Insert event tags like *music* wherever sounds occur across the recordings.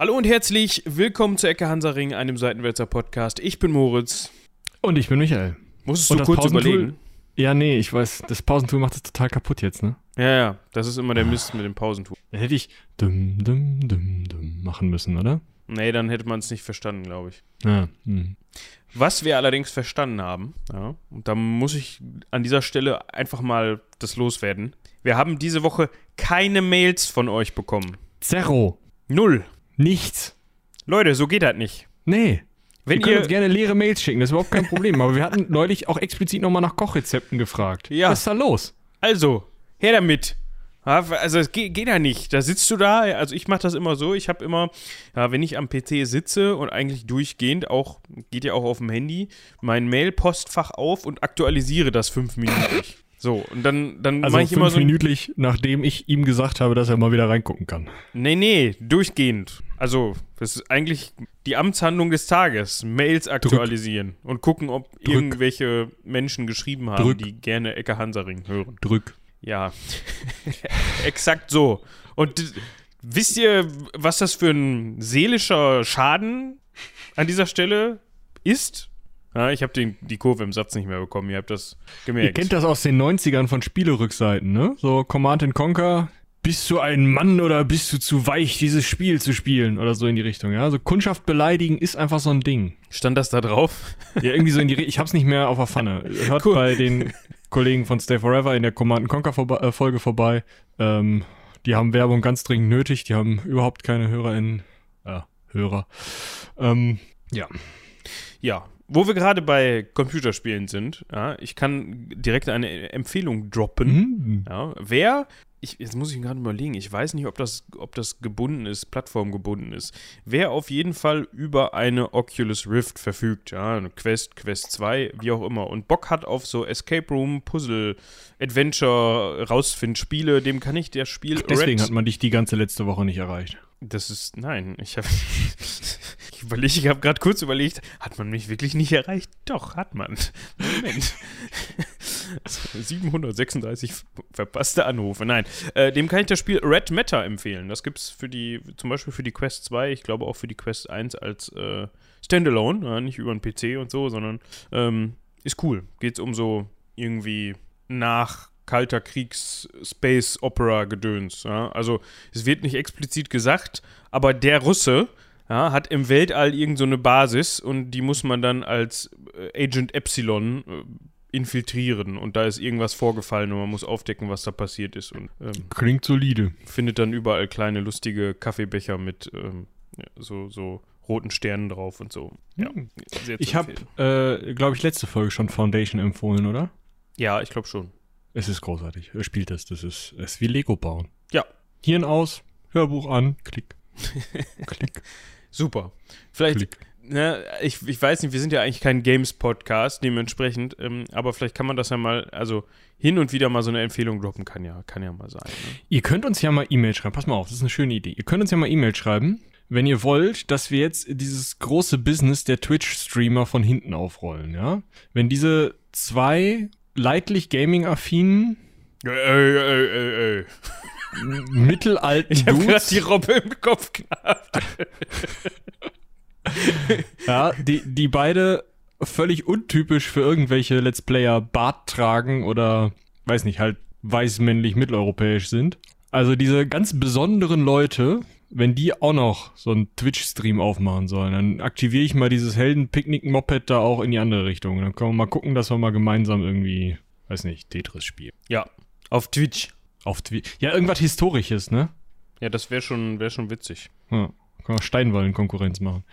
Hallo und herzlich willkommen zu Ecke Hansaring, einem Seitenwälzer Podcast. Ich bin Moritz. Und ich bin Michael. Musstest Und du kurz Pausentool- überlegen? Ja, nee, ich weiß, das Pausentool macht das total kaputt jetzt, ne? Ja, ja, das ist immer der Mist mit dem Pausentuch. Dann hätte ich dum, dum, dum, dum machen müssen, oder? Nee, dann hätte man es nicht verstanden, glaube ich. Ja. Hm. Was wir allerdings verstanden haben, ja, und da muss ich an dieser Stelle einfach mal das loswerden. Wir haben diese Woche keine Mails von euch bekommen. Zero. Null. Nichts. Leute, so geht das nicht. Nee. Wenn ihr ihr, uns gerne leere Mails schicken, das ist überhaupt kein Problem. Aber wir hatten neulich auch explizit nochmal nach Kochrezepten gefragt. Ja. Was ist da los? Also, her damit. Also es geht, geht ja nicht. Da sitzt du da, also ich mache das immer so, ich habe immer, ja, wenn ich am PC sitze und eigentlich durchgehend, auch, geht ja auch auf dem Handy, mein Mail-Postfach auf und aktualisiere das fünfminütig. *laughs* So, und dann, dann Also mache ich immer so. minütlich, nachdem ich ihm gesagt habe, dass er mal wieder reingucken kann. Nee, nee, durchgehend. Also, das ist eigentlich die Amtshandlung des Tages. Mails aktualisieren und gucken, ob Drück. irgendwelche Menschen geschrieben haben, Drück. die gerne Ecke Hansaring hören. Drück. Ja, *laughs* exakt so. Und wisst ihr, was das für ein seelischer Schaden an dieser Stelle ist? Ja, ich habe die Kurve im Satz nicht mehr bekommen. Ihr habt das gemerkt. Ihr kennt das aus den 90ern von Spielerückseiten, ne? So Command and Conquer. Bist du ein Mann oder bist du zu weich, dieses Spiel zu spielen? Oder so in die Richtung, ja? Also Kundschaft beleidigen ist einfach so ein Ding. Stand das da drauf? *laughs* Ja, irgendwie so in die Richtung. Ich hab's nicht mehr auf der Pfanne. Hört Cool. bei den Kollegen von Stay Forever in der Command and Conquer vorbe äh, Folge vorbei. Ähm, die haben Werbung ganz dringend nötig. Die haben überhaupt keine HörerInnen. Äh, Hörer. Ähm, ja. Ja. Wo wir gerade bei Computerspielen sind, ja, ich kann direkt eine Empfehlung droppen. Mhm. Ja, wer, ich, jetzt muss ich gerade überlegen, ich weiß nicht, ob das, ob das gebunden ist, plattformgebunden ist. Wer auf jeden Fall über eine Oculus Rift verfügt, ja, eine Quest, Quest 2, wie auch immer, und Bock hat auf so Escape Room, Puzzle, Adventure, Rausfind-Spiele, dem kann ich das Spiel Deswegen Red- hat man dich die ganze letzte Woche nicht erreicht. das ist, nein, ich habe, *laughs* ich überlege, ich habe gerade kurz überlegt, hat man mich wirklich nicht erreicht? Doch, hat man. Moment. *laughs* 736 verpasste Anrufe. Nein, äh, dem kann ich das Spiel Red Matter empfehlen. Das gibt es für die, zum Beispiel für die Quest 2, ich glaube auch für die Quest 1 als äh, Standalone, ja, nicht über den PC und so, sondern ähm, ist cool. Geht es um so irgendwie nach kalter Kriegs Space Opera Gedöns. Ja? Also es wird nicht explizit gesagt, aber der Russe ja, hat im Weltall irgend so eine Basis und die muss man dann als äh, Agent Epsilon äh, infiltrieren und da ist irgendwas vorgefallen und man muss aufdecken, was da passiert ist und ähm, Klingt solide. findet dann überall kleine lustige Kaffeebecher mit ähm, ja, so, so roten Sternen drauf und so. Ja, sehr zu Ich habe, äh, glaube ich, letzte Folge schon Foundation empfohlen, oder? ja, ich glaube schon. Es ist großartig. Er spielt das. Das ist, es ist wie Lego bauen. Ja. Hirn aus, Hörbuch an, klick. *laughs* klick, Super. Vielleicht klick. ne, ich, ich weiß nicht, wir sind ja eigentlich kein Games-Podcast, dementsprechend, ähm, aber vielleicht kann man das ja mal, also hin und wieder mal so eine Empfehlung droppen, kann ja, kann ja mal sein. Ne? Ihr könnt uns ja mal E-Mail schreiben. Pass mal auf, das ist eine schöne Idee. Ihr könnt uns ja mal E-Mail schreiben, wenn ihr wollt, dass wir jetzt dieses große Business der Twitch-Streamer von hinten aufrollen, ja? Wenn diese zwei leidlich Gaming-affinen, Ey, ey, ey, ey, ey. Mittelalten Ich Dudes, die Robbe im Kopf gehabt. ja, die, die beide völlig untypisch für irgendwelche Let's Player Bart tragen oder, weiß nicht, halt weißmännlich mitteleuropäisch sind. Also diese ganz besonderen Leute, wenn die auch noch so einen Twitch-Stream aufmachen sollen, dann aktiviere ich mal dieses Helden-Picknick-Moped da auch in die andere Richtung. Dann können wir mal gucken, dass wir mal gemeinsam irgendwie, weiß nicht, Tetris spielen. Ja, auf Twitch. Auf Twitch. Ja, irgendwas Historisches, ne? Ja, das wäre schon, wär schon witzig. Ja, können wir Steinwallen Konkurrenz machen.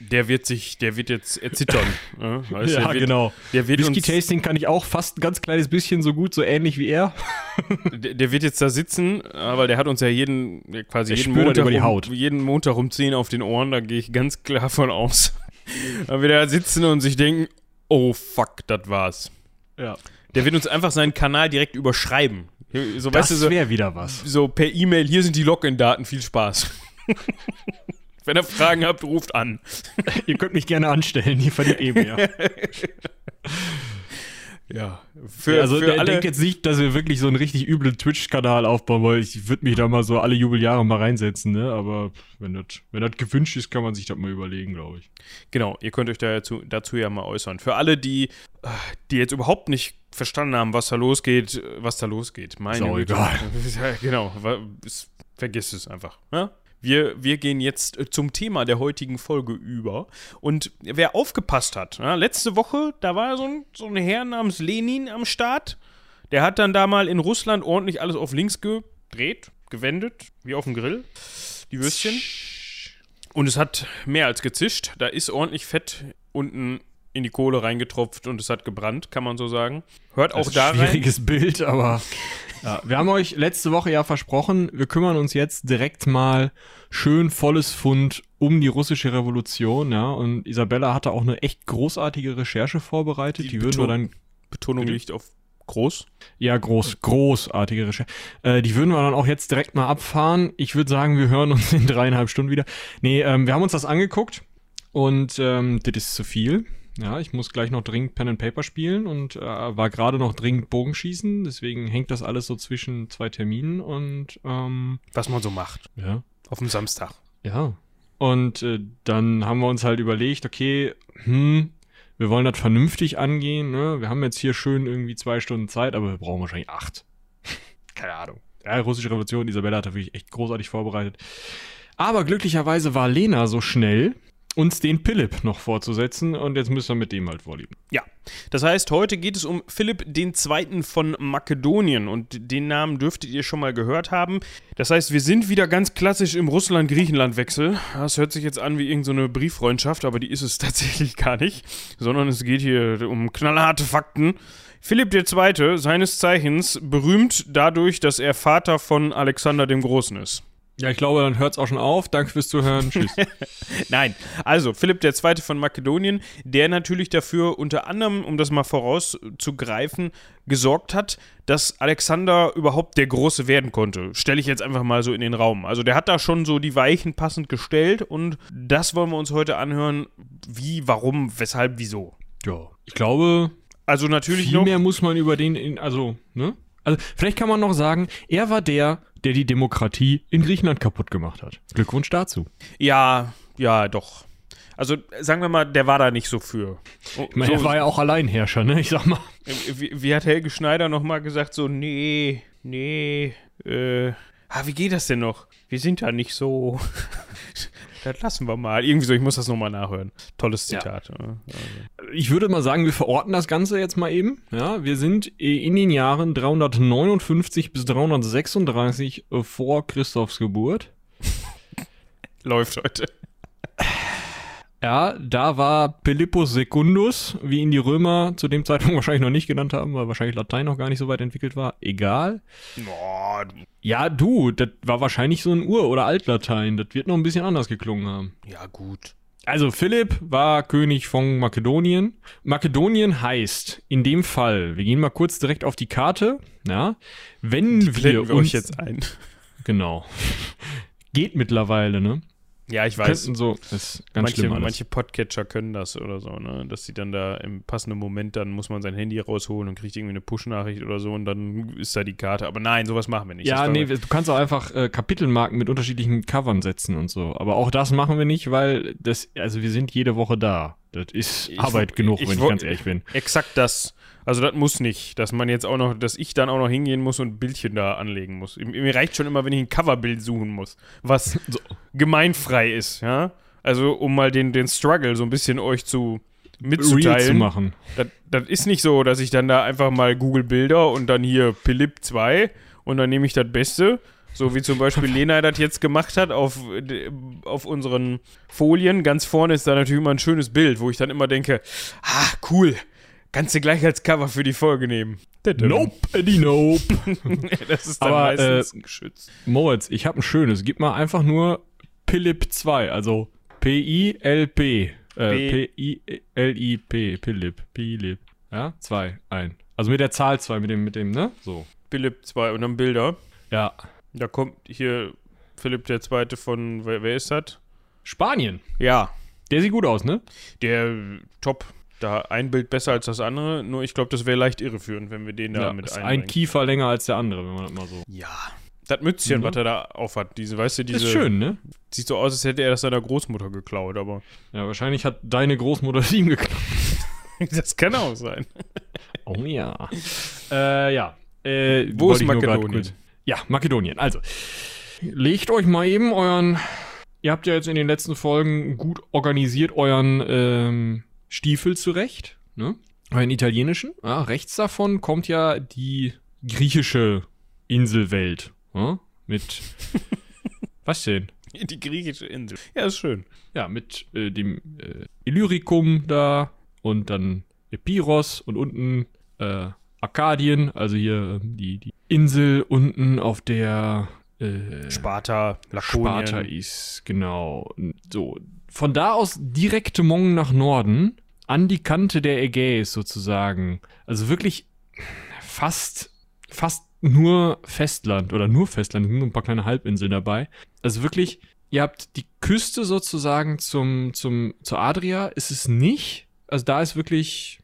Der wird sich, der wird jetzt erzittern. ne? Weißt du, der wird, genau. Der wird, uns, Whisky-Tasting kann ich auch fast ein ganz kleines bisschen so gut, so ähnlich wie er. *laughs* der, der wird jetzt da sitzen, weil der hat uns ja jeden, ja, quasi Der jeden Montag, über die um, Haut. jeden Montag um 10 auf den Ohren, da gehe ich ganz klar von aus. *laughs* da wird er sitzen und sich denken, oh fuck, das war's. Ja. Der wird uns einfach seinen Kanal direkt überschreiben. So, Das weißt du, so, wäre wieder was. so per E-Mail, hier sind die Login-Daten, viel Spaß. *laughs* Wenn ihr Fragen habt, ruft an. *laughs* Ihr könnt mich gerne anstellen, ihr verdient eh *laughs* mehr. Ja. Für, also für der denkt jetzt nicht, dass wir wirklich so einen richtig üblen Twitch-Kanal aufbauen wollen. Ich würde mich da mal so alle Jubeljahre mal reinsetzen, ne? Aber wenn das, wenn das gewünscht ist, kann man sich das mal überlegen, glaube ich. Genau, ihr könnt euch dazu, dazu ja mal äußern. Für alle, die, die jetzt überhaupt nicht verstanden haben, was da losgeht, was da losgeht. Meine ist auch egal. *laughs* Genau, vergiss es einfach. Ja? Wir, wir gehen jetzt äh, zum Thema der heutigen Folge über. Und wer aufgepasst hat, ja, letzte Woche, da war so ein, so ein Herr namens Lenin am Start. Der hat dann da mal in Russland ordentlich alles auf links gedreht, gewendet, wie auf dem Grill. Die Würstchen. Und es hat mehr als gezischt. Da ist ordentlich Fett unten in die Kohle reingetropft und es hat gebrannt, kann man so sagen. Hört auch da rein. Schwieriges Bild, aber *laughs* ja, wir haben euch letzte Woche ja versprochen, wir kümmern uns jetzt direkt mal schön volles Fund um die russische Revolution, ja. Und Isabella hatte auch eine echt großartige Recherche vorbereitet. Die, die würden wir dann. Betonung liegt auf groß. Ja, groß, großartige Recherche. Äh, die würden wir dann auch jetzt direkt mal abfahren. Ich würde sagen, wir hören uns in dreieinhalb Stunden wieder. Nee, ähm, wir haben uns das angeguckt und ähm, das ist zu viel. Ja, ich muss gleich noch dringend Pen and Paper spielen und äh, war gerade noch dringend Bogenschießen, deswegen hängt das alles so zwischen zwei Terminen und ähm, was man so macht. Ja. Auf dem Samstag. Ja. Und äh, dann haben wir uns halt überlegt, okay, hm, wir wollen das vernünftig angehen. Ne? Wir haben jetzt hier schön irgendwie zwei Stunden Zeit, aber wir brauchen wahrscheinlich acht. *laughs* Keine Ahnung. Ja, russische Revolution, Isabella hat da wirklich echt großartig vorbereitet. Aber glücklicherweise war Lena so schnell, uns den Philipp noch vorzusetzen und jetzt müssen wir mit dem halt vorlieben. Ja, das heißt, heute geht es um Philipp II. von Makedonien und den Namen dürftet ihr schon mal gehört haben. Das heißt, wir sind wieder ganz klassisch im Russland-Griechenland-Wechsel. Das hört sich jetzt an wie irgendeine so Brieffreundschaft, aber die ist es *laughs* tatsächlich gar nicht, sondern es geht hier um knallharte Fakten. Philipp II., seines Zeichens berühmt dadurch, dass er Vater von Alexander dem Großen ist. Ja, ich glaube, dann hört es auch schon auf. Danke fürs Zuhören. *laughs* Tschüss. Nein, also Philipp II. von Makedonien, der natürlich dafür unter anderem, um das mal vorauszugreifen, gesorgt hat, dass Alexander überhaupt der Große werden konnte. Stelle ich jetzt einfach mal so in den Raum. Also der hat da schon so die Weichen passend gestellt und das wollen wir uns heute anhören. Wie, warum, weshalb, wieso. Ja, ich glaube. Also natürlich viel noch. mehr muss man über den, in, also, ne? Also vielleicht kann man noch sagen, er war der, der die Demokratie in Griechenland kaputt gemacht hat. Glückwunsch dazu. Ja, ja, doch. Also sagen wir mal, der war da nicht so für. ich meine, so, er war ja auch Alleinherrscher, ne? Ich sag mal. Wie, wie hat Helge Schneider nochmal gesagt, so, nee, nee, äh, ah, wie geht das denn noch? Wir sind da nicht so. Das lassen wir mal. Irgendwie so, ich muss das nochmal nachhören. Tolles Zitat. Ja. Also. Ich würde mal sagen, wir verorten das Ganze jetzt mal eben. Ja, wir sind in den Jahren 359 bis 336 vor Christophs Geburt. *laughs* Läuft heute. Ja, da war Philippus Secundus, wie ihn die Römer zu dem Zeitpunkt *laughs* wahrscheinlich noch nicht genannt haben, weil wahrscheinlich Latein noch gar nicht so weit entwickelt war. Egal. Boah. Ja, du, das war wahrscheinlich so ein Ur- oder Altlatein. Das wird noch ein bisschen anders geklungen haben. Ja, gut. Also Philipp war König von Makedonien. Makedonien heißt in dem Fall, wir gehen mal kurz direkt auf die Karte, ja, wenn die wir, wir uns jetzt ein. Genau. *laughs* Geht mittlerweile, ne? Ja, ich weiß. So, ist ganz manche, schlimm alles. manche Podcatcher können das oder so, ne? Dass sie dann da im passenden Moment, dann muss man sein Handy rausholen und kriegt irgendwie eine Push-Nachricht oder so und dann ist da die Karte. Aber nein, sowas machen wir nicht. Ja, nee, du kannst auch einfach äh, Kapitelmarken mit unterschiedlichen Covern setzen und so. Aber auch das machen wir nicht, weil das, also wir sind jede Woche da. Das ist ich, Arbeit genug, ich, wenn ich ganz ehrlich bin. Exakt das. Also das muss nicht, dass man jetzt auch noch, dass ich dann auch noch hingehen muss und ein Bildchen da anlegen muss. Mir reicht schon immer, wenn ich ein Coverbild suchen muss, was *laughs* so. gemeinfrei ist, ja. Also um mal den, den Struggle so ein bisschen euch zu mitzuteilen. Real zu machen. Das, das ist nicht so, dass ich dann da einfach mal Google Bilder und dann hier Philipp 2 und dann nehme ich das Beste. So wie zum Beispiel *laughs* Lena das jetzt gemacht hat auf, auf unseren Folien. Ganz vorne ist da natürlich immer ein schönes Bild, wo ich dann immer denke, ah, cool, Kannst du gleich als Cover für die Folge nehmen. Nope, Eddie, nope. *laughs* das ist dann Aber, meistens äh, ein Geschütz. Moritz, ich habe ein schönes. Gib mal einfach nur Philipp 2, also P-I-L-P. Äh, P-I-L-I-P. Philipp. Philipp. Ja, 2, ein. Also mit der Zahl 2, mit dem, mit dem, ne? So. Philipp 2 und dann Bilder. Ja. Da kommt hier Philipp der Zweite von, wer, wer ist das? Spanien. Ja. Der sieht gut aus, ne? Der top. da ein Bild besser als das andere, nur ich glaube, das wäre leicht irreführend, wenn wir den da Ja, mit ist ein einbringen. Kiefer länger als der andere, wenn man das mal so. Ja. Das Mützchen, Mhm. was er da aufhat, diese, weißt du, diese. ist schön, ne? Sieht so aus, als hätte er das seiner Großmutter geklaut, aber Ja, wahrscheinlich hat deine Großmutter ihm geklaut. *laughs* das kann auch sein. Oh ja. äh, ja. Äh, Wo ist Makedonien? Ja, Makedonien. Also, legt euch mal eben euren. Ihr habt ja jetzt in den letzten Folgen gut organisiert euren ähm, Stiefel zurecht, ne? Euren italienischen. Ja, rechts davon kommt ja die griechische Inselwelt. Ja? Mit. *laughs* Was denn? Die griechische Insel. Ja, ist schön. Ja, mit äh, dem äh, Illyricum da und dann Epiros und unten äh, Arkadien, also hier ähm, die, die Insel unten auf der äh, Sparta, Lakonien. Sparta ist, genau. So, von da aus direkte Mong nach Norden, an die Kante der Ägäis sozusagen. Also wirklich fast, fast nur Festland oder nur Festland, nur ein paar kleine Halbinseln dabei. Also wirklich, ihr habt die Küste sozusagen zum, zum, zur Adria, ist es nicht. Also da ist wirklich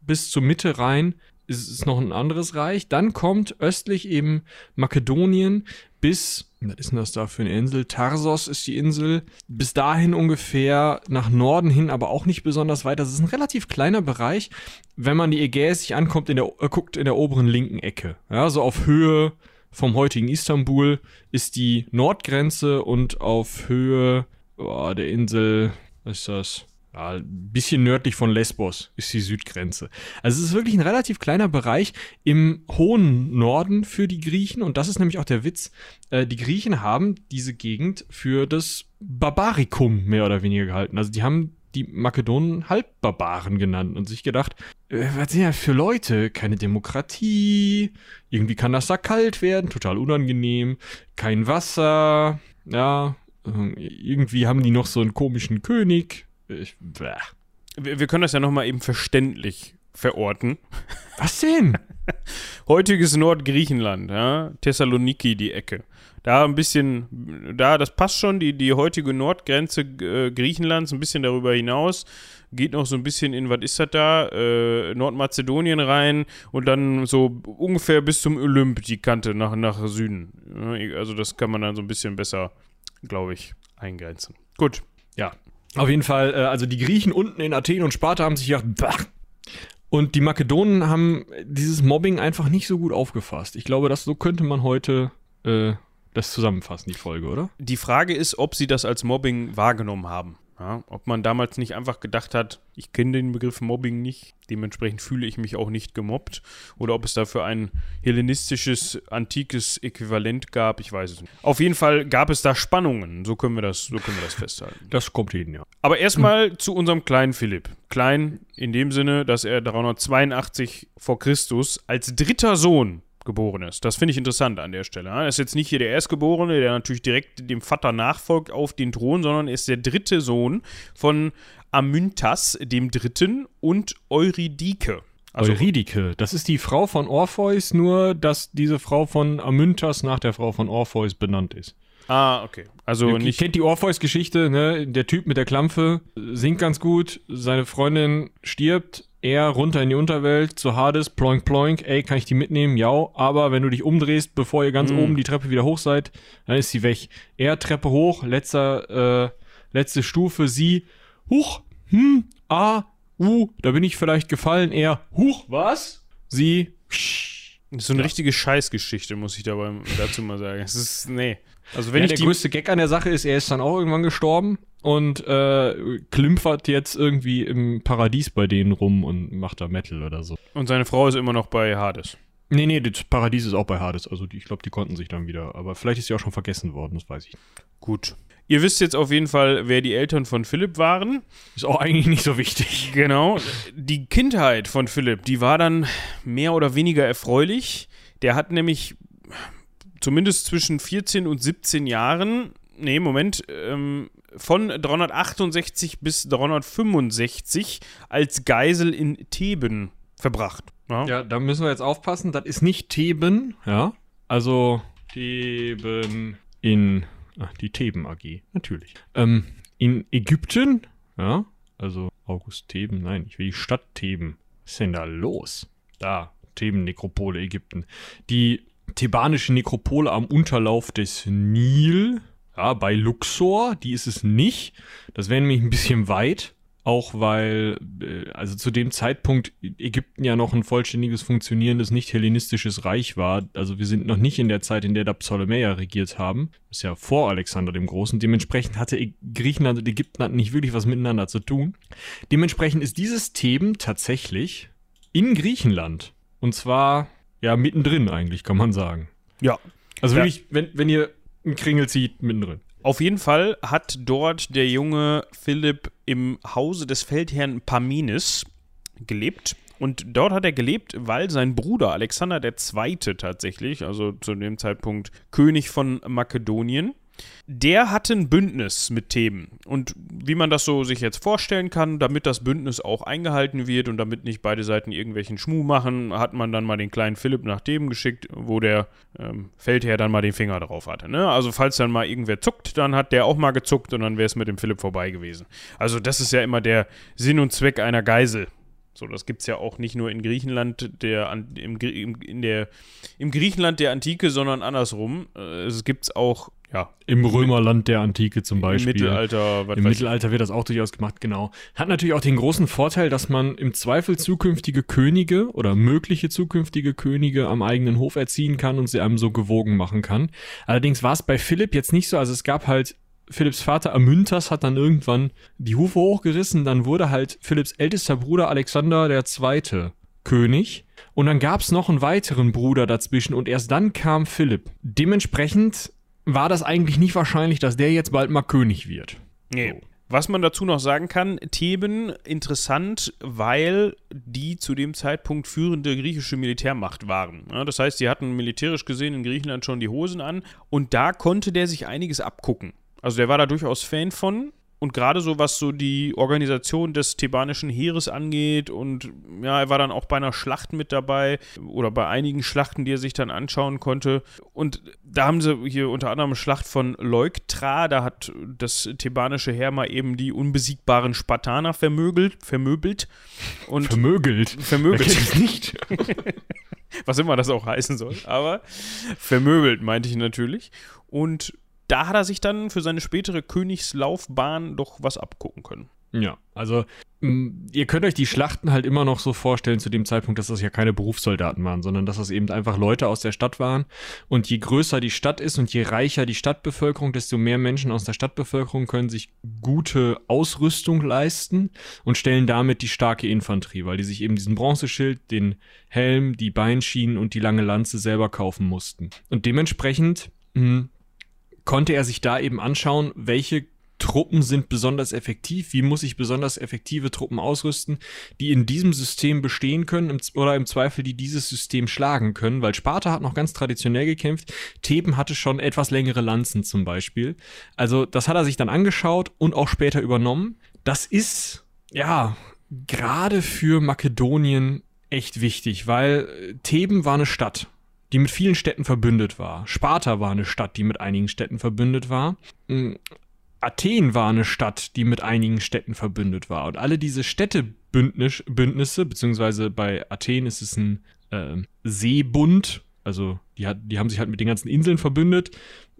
bis zur Mitte rein ist es noch ein anderes Reich. Dann kommt östlich eben Makedonien bis, was ist denn das da für eine Insel? Tarsos ist die Insel. Bis dahin ungefähr nach Norden hin, aber auch nicht besonders weit. Das ist ein relativ kleiner Bereich, wenn man die Ägäis sich ankommt, in der, äh, guckt in der oberen linken Ecke. Ja, so auf Höhe vom heutigen Istanbul ist die Nordgrenze und auf Höhe oh, der Insel, was ist das? Ja, ein bisschen nördlich von Lesbos ist die Südgrenze. Also es ist wirklich ein relativ kleiner Bereich im hohen Norden für die Griechen und das ist nämlich auch der Witz. Äh, die Griechen haben diese Gegend für das Barbarikum mehr oder weniger gehalten. Also die haben die Makedonen Halbbarbaren genannt und sich gedacht, äh, was sind ja für Leute? Keine Demokratie, irgendwie kann das da kalt werden, total unangenehm, kein Wasser, ja, äh, irgendwie haben die noch so einen komischen König. Ich. Wir, wir können das ja nochmal eben verständlich verorten. Was denn? *laughs* Heutiges Nordgriechenland, ja, Thessaloniki, die Ecke. Da ein bisschen, da, das passt schon, die, die heutige Nordgrenze äh, Griechenlands, ein bisschen darüber hinaus, geht noch so ein bisschen in, was ist das da, äh, Nordmazedonien rein und dann so ungefähr bis zum Olymp die Kante nach, nach Süden. Also das kann man dann so ein bisschen besser, glaube ich, eingrenzen. Gut. Ja. Auf jeden Fall, äh, also die Griechen unten in Athen und Sparta haben sich gedacht, bah. und die Makedonen haben dieses Mobbing einfach nicht so gut aufgefasst. Ich glaube, das so könnte man heute äh, das zusammenfassen, die Folge, oder? Die Frage ist, ob sie das als Mobbing wahrgenommen haben. Ja, ob man damals nicht einfach gedacht hat, ich kenne den Begriff Mobbing nicht, dementsprechend fühle ich mich auch nicht gemobbt. Oder ob es dafür ein hellenistisches, antikes Äquivalent gab, ich weiß es nicht. Auf jeden Fall gab es da Spannungen, so können wir das, so können wir das festhalten. Das kommt hin, ja. Aber erstmal zu unserem kleinen Philipp. Klein in dem Sinne, dass er 382 vor Christus als dritter Sohn geboren ist. Das finde ich interessant an der Stelle. Er ist jetzt nicht hier der Erstgeborene, der natürlich direkt dem Vater nachfolgt auf den Thron, sondern er ist der dritte Sohn von Amyntas dem Dritten und Eurydike. Also Eurydike, das ist die Frau von Orpheus, nur dass diese Frau von Amyntas nach der Frau von Orpheus benannt ist. Ah, okay. Also Ihr nicht kennt die Orpheus-Geschichte, ne? Der Typ mit der Klampfe singt ganz gut, seine Freundin stirbt, er runter in die Unterwelt zu Hades, ploink ploink, ey, kann ich die mitnehmen? Ja, aber wenn du dich umdrehst, bevor ihr ganz Mm. oben die Treppe wieder hoch seid, dann ist sie weg. Er Treppe hoch, letzter, äh, letzte Stufe, sie, huch, hm, ah, uh, da bin ich vielleicht gefallen, er, huch, was? Sie, Das ist so eine richtige Scheißgeschichte, muss ich dabei dazu mal sagen. Es ist, nee. Also wenn ja, ich der die. größte Gag an der Sache ist, er ist dann auch irgendwann gestorben und äh, klimpert jetzt irgendwie im Paradies bei denen rum und macht da Metal oder so. Und seine Frau ist immer noch bei Hades. Nee, nee, das Paradies ist auch bei Hades. Also die, ich glaube, die konnten sich dann wieder. Aber vielleicht ist sie auch schon vergessen worden, das weiß ich. nicht. Gut. Ihr wisst jetzt auf jeden Fall, wer die Eltern von Philipp waren. Ist auch eigentlich nicht so wichtig. Genau. Die Kindheit von Philipp, die war dann mehr oder weniger erfreulich. Der hat nämlich zumindest zwischen 14 und 17 Jahren, nee, Moment, ähm, von 368 bis 365 als Geisel in Theben verbracht. Ja. Ja, da müssen wir jetzt aufpassen. Das ist nicht Theben, ja. Also Theben in. Ach, die Theben AG, natürlich. Ähm, in Ägypten, ja. Also August Theben, nein, ich will die Stadt Theben. Was ist denn da los? Da, Theben, Nekropole, Ägypten. Die thebanische Nekropole am Unterlauf des Nil, ja, bei Luxor, die ist es nicht. Das wäre nämlich ein bisschen weit. Auch weil, äh, also zu dem Zeitpunkt Ägypten ja noch ein vollständiges, funktionierendes, nicht hellenistisches Reich war. Also wir sind noch nicht in der Zeit, in der da Ptolemäer regiert haben. Das ist ja vor Alexander dem Großen. Dementsprechend hatte Griechenland und Ägypten hatten nicht wirklich was miteinander zu tun. Dementsprechend ist dieses Theben tatsächlich in Griechenland. Und zwar, ja, mittendrin eigentlich, kann man sagen. Ja. Also Ja. wirklich, wenn, wenn ihr einen Kringel zieht, mittendrin. Auf jeden Fall hat dort der junge Philipp im Hause des Feldherrn Parmenis gelebt. Und dort hat er gelebt, weil sein Bruder Alexander II. tatsächlich, also zu dem Zeitpunkt König von Makedonien, der hatte ein Bündnis mit Theben. Und wie man das so sich jetzt vorstellen kann, damit das Bündnis auch eingehalten wird und damit nicht beide Seiten irgendwelchen Schmuh machen, hat man dann mal den kleinen Philipp nach Theben geschickt, wo der ähm, Feldherr dann mal den Finger drauf hatte. Ne? Also falls dann mal irgendwer zuckt, dann hat der auch mal gezuckt und dann wäre es mit dem Philipp vorbei gewesen. Also das ist ja immer der Sinn und Zweck einer Geisel. So, das gibt es ja auch nicht nur in Griechenland, der, im, in der, im Griechenland der Antike, sondern andersrum. Äh, Es gibt es auch, ja, Im Römerland der Antike zum Beispiel. im Mittelalter, Im. Mittelalter wird das auch durchaus gemacht, genau. Hat natürlich auch den großen Vorteil, dass man im Zweifel zukünftige Könige oder mögliche zukünftige Könige am eigenen Hof erziehen kann und sie einem so gewogen machen kann. Allerdings war es bei Philipp jetzt nicht so, also es gab halt Philipps Vater Amyntas hat dann irgendwann die Hufe hochgerissen, dann wurde halt Philipps ältester Bruder Alexander der Zweite König und dann gab es noch einen weiteren Bruder dazwischen und erst dann kam Philipp. Dementsprechend war das eigentlich nicht wahrscheinlich, dass der jetzt bald mal König wird. Nee. Was man dazu noch sagen kann, Theben interessant, weil die zu dem Zeitpunkt führende griechische Militärmacht waren. Ja, das heißt, sie hatten militärisch gesehen in Griechenland schon die Hosen an und da konnte der sich einiges abgucken. Also der war da durchaus Fan von und gerade so was so die Organisation des thebanischen Heeres angeht und ja, er war dann auch bei einer Schlacht mit dabei oder bei einigen Schlachten, die er sich dann anschauen konnte. Und da haben sie hier unter anderem Schlacht von Leuktra, da hat das thebanische Heer mal eben die unbesiegbaren Spartaner vermögelt, vermöbelt und Vermögelt. Vermögelt, es nicht? *laughs* was immer das auch heißen soll, aber vermöbelt meinte ich natürlich. Und da hat er sich dann für seine spätere Königslaufbahn doch was abgucken können. Ja, also ihr könnt euch die Schlachten halt immer noch so vorstellen zu dem Zeitpunkt, dass das ja keine Berufssoldaten waren, sondern dass das eben einfach Leute aus der Stadt waren. Und je größer die Stadt ist und je reicher die Stadtbevölkerung, desto mehr Menschen aus der Stadtbevölkerung können sich gute Ausrüstung leisten und stellen damit die starke Infanterie, weil die sich eben diesen Bronzeschild, den Helm, die Beinschienen und die lange Lanze selber kaufen mussten. Und dementsprechend mh, konnte er sich da eben anschauen, welche Truppen sind besonders effektiv, wie muss ich besonders effektive Truppen ausrüsten, die in diesem System bestehen können im, oder im Zweifel, die dieses System schlagen können, weil Sparta hat noch ganz traditionell gekämpft, Theben hatte schon etwas längere Lanzen zum Beispiel. Also das hat er sich dann angeschaut und auch später übernommen. Das ist, ja, gerade für Makedonien echt wichtig, weil äh, Theben war eine Stadt die mit vielen Städten verbündet war. Sparta war eine Stadt, die mit einigen Städten verbündet war. Mm, Athen war eine Stadt, die mit einigen Städten verbündet war. Und alle diese Städtebündnisse, Bündnisse, beziehungsweise bei Athen ist es ein ähm, Seebund, also die, hat, die haben sich halt mit den ganzen Inseln verbündet.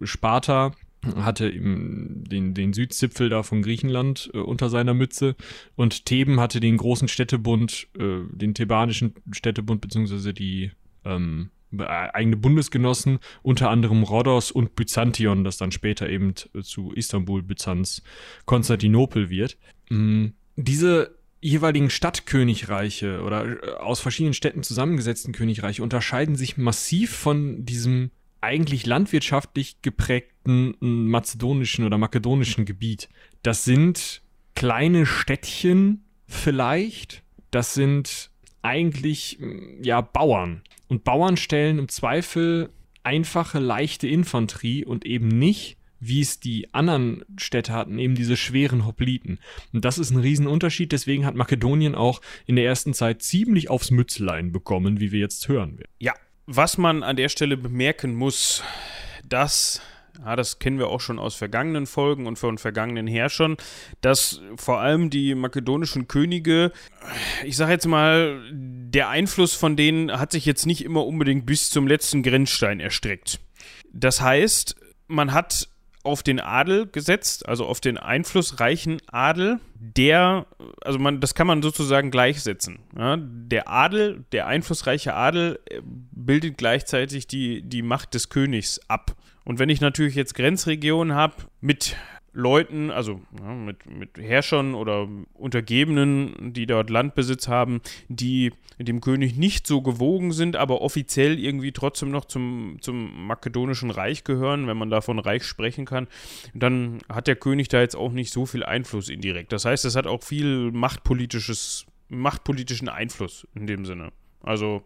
Sparta hatte den, den Südzipfel da von Griechenland äh, unter seiner Mütze und Theben hatte den großen Städtebund, äh, den thebanischen Städtebund, beziehungsweise die ähm, eigene Bundesgenossen, unter anderem Rhodos und Byzantion, das dann später eben äh, zu Istanbul, Byzanz, Konstantinopel wird. Mm, Diese jeweiligen Stadtkönigreiche oder äh, aus verschiedenen Städten zusammengesetzten Königreiche unterscheiden sich massiv von diesem eigentlich landwirtschaftlich geprägten mm, mazedonischen oder makedonischen Gebiet. Das sind kleine Städtchen vielleicht, das sind eigentlich mm, ja Bauern. Und Bauern stellen im Zweifel einfache, leichte Infanterie und eben nicht, wie es die anderen Städte hatten, eben diese schweren Hopliten. Und das ist ein Riesenunterschied, deswegen hat Makedonien auch in der ersten Zeit ziemlich aufs Mützlein bekommen, wie wir jetzt hören werden. Ja, was man an der Stelle bemerken muss, dass ja, das kennen wir auch schon aus vergangenen Folgen und von vergangenen Herrschern, dass vor allem die makedonischen Könige, ich sage jetzt mal, der Einfluss von denen hat sich jetzt nicht immer unbedingt bis zum letzten Grenzstein erstreckt. Das heißt, man hat auf den Adel gesetzt, also auf den einflussreichen Adel, der, also man, das kann man sozusagen gleichsetzen. Ja? Der Adel, der einflussreiche Adel äh, bildet gleichzeitig die, die Macht des Königs ab. Und wenn ich natürlich jetzt Grenzregionen habe mit Leuten, also ja, mit, mit Herrschern oder Untergebenen, die dort Landbesitz haben, die dem König nicht so gewogen sind, aber offiziell irgendwie trotzdem noch zum, zum makedonischen Reich gehören, wenn man davon Reich sprechen kann, dann hat der König da jetzt auch nicht so viel Einfluss indirekt. Das heißt, es hat auch viel machtpolitisches, machtpolitischen Einfluss in dem Sinne. Also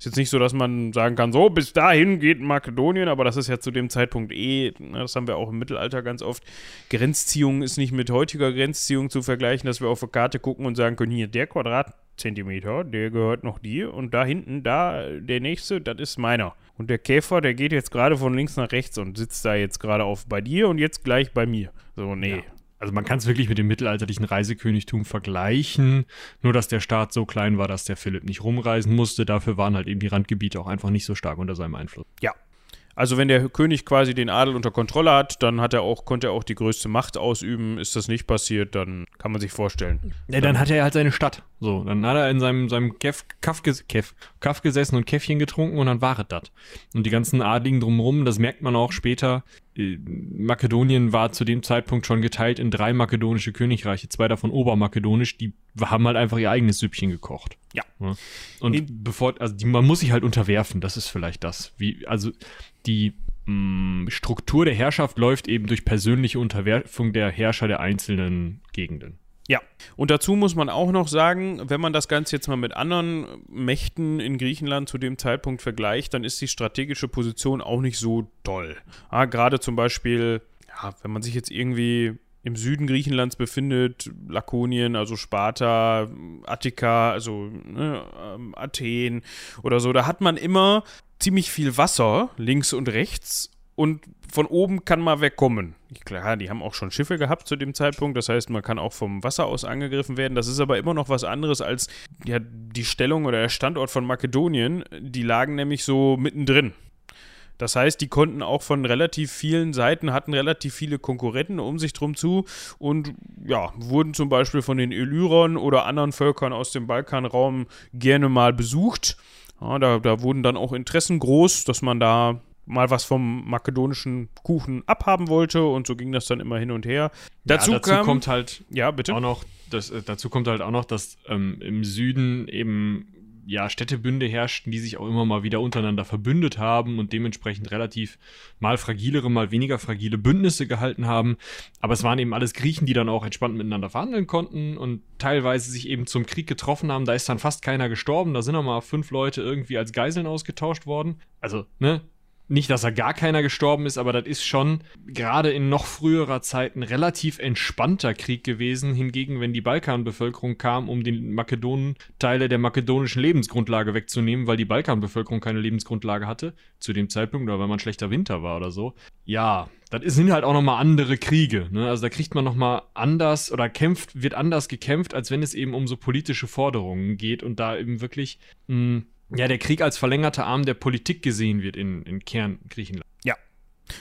ist jetzt nicht so, dass man sagen kann, so, bis dahin geht Makedonien, aber das ist ja zu dem Zeitpunkt eh, ne, das haben wir auch im Mittelalter ganz oft. Grenzziehung ist nicht mit heutiger Grenzziehung zu vergleichen, dass wir auf eine Karte gucken und sagen können, hier, der Quadratzentimeter, der gehört noch dir und da hinten, da, der nächste, das ist meiner. Und der Käfer, der geht jetzt gerade von links nach rechts und sitzt da jetzt gerade auf bei dir und jetzt gleich bei mir. So, nee. Ja. Also man kann es wirklich mit dem mittelalterlichen Reisekönigtum vergleichen, nur dass der Staat so klein war, dass der Philipp nicht rumreisen musste. Dafür waren halt eben die Randgebiete auch einfach nicht so stark unter seinem Einfluss. Ja, also wenn der König quasi den Adel unter Kontrolle hat, dann hat er auch, konnte er auch die größte Macht ausüben. Ist das nicht passiert, dann kann man sich vorstellen. Ja, dann, hat er halt seine Stadt. So, dann hat er in seinem, seinem Keff, Kaff, Keff, Kaff gesessen und Käffchen getrunken und dann war es das. Und die ganzen Adligen drumherum, das merkt man auch später. Makedonien war zu dem Zeitpunkt schon geteilt in drei makedonische Königreiche, zwei davon obermakedonisch, die haben halt einfach ihr eigenes Süppchen gekocht. Ja. Und in bevor, also die, man muss sich halt unterwerfen, das ist vielleicht das. Wie, also die mh, mm, Struktur der Herrschaft läuft eben durch persönliche Unterwerfung der Herrscher der einzelnen Gegenden. Ja, und dazu muss man auch noch sagen, wenn man das Ganze jetzt mal mit anderen Mächten in Griechenland zu dem Zeitpunkt vergleicht, dann ist die strategische Position auch nicht so toll. Ja, Gerade zum Beispiel, ja, wenn man sich jetzt irgendwie im Süden Griechenlands befindet, Lakonien, also Sparta, Attika, also ne, ähm, Athen oder so, da hat man immer ziemlich viel Wasser links und rechts und von oben kann man wegkommen. Klar, die haben auch schon Schiffe gehabt zu dem Zeitpunkt, das heißt, man kann auch vom Wasser aus angegriffen werden. Das ist aber immer noch was anderes als ja, die Stellung oder der Standort von Makedonien. Die lagen nämlich so mittendrin. Das heißt, die konnten auch von relativ vielen Seiten, hatten relativ viele Konkurrenten um sich drum zu und ja, wurden zum Beispiel von den Illyrern oder anderen Völkern aus dem Balkanraum gerne mal besucht. Ja, da, da wurden dann auch Interessen groß, dass man da mal was vom makedonischen Kuchen abhaben wollte und so ging das dann immer hin und her. Dazu, ja, dazu kam, kommt halt ja bitte auch noch, das, äh, dazu kommt halt auch noch, dass ähm, im Süden eben ja, Städtebünde herrschten, die sich auch immer mal wieder untereinander verbündet haben und dementsprechend relativ mal fragilere, mal weniger fragile Bündnisse gehalten haben. Aber es waren eben alles Griechen, die dann auch entspannt miteinander verhandeln konnten und teilweise sich eben zum Krieg getroffen haben. Da ist dann fast keiner gestorben. Da sind noch mal fünf Leute irgendwie als Geiseln ausgetauscht worden. Also, ne, nicht, dass da gar keiner gestorben ist, aber das ist schon gerade in noch früherer Zeit ein relativ entspannter Krieg gewesen. Hingegen, wenn die Balkanbevölkerung kam, um den Makedonen Teile der makedonischen Lebensgrundlage wegzunehmen, weil die Balkanbevölkerung keine Lebensgrundlage hatte, zu dem Zeitpunkt, oder weil man schlechter Winter war oder so. Ja, das sind halt auch nochmal andere Kriege. Ne? Also da kriegt man nochmal anders oder kämpft, wird anders gekämpft, als wenn es eben um so politische Forderungen geht und da eben wirklich mh, hm, ja, der Krieg als verlängerter Arm der Politik gesehen wird in, in Kern Griechenland. Ja.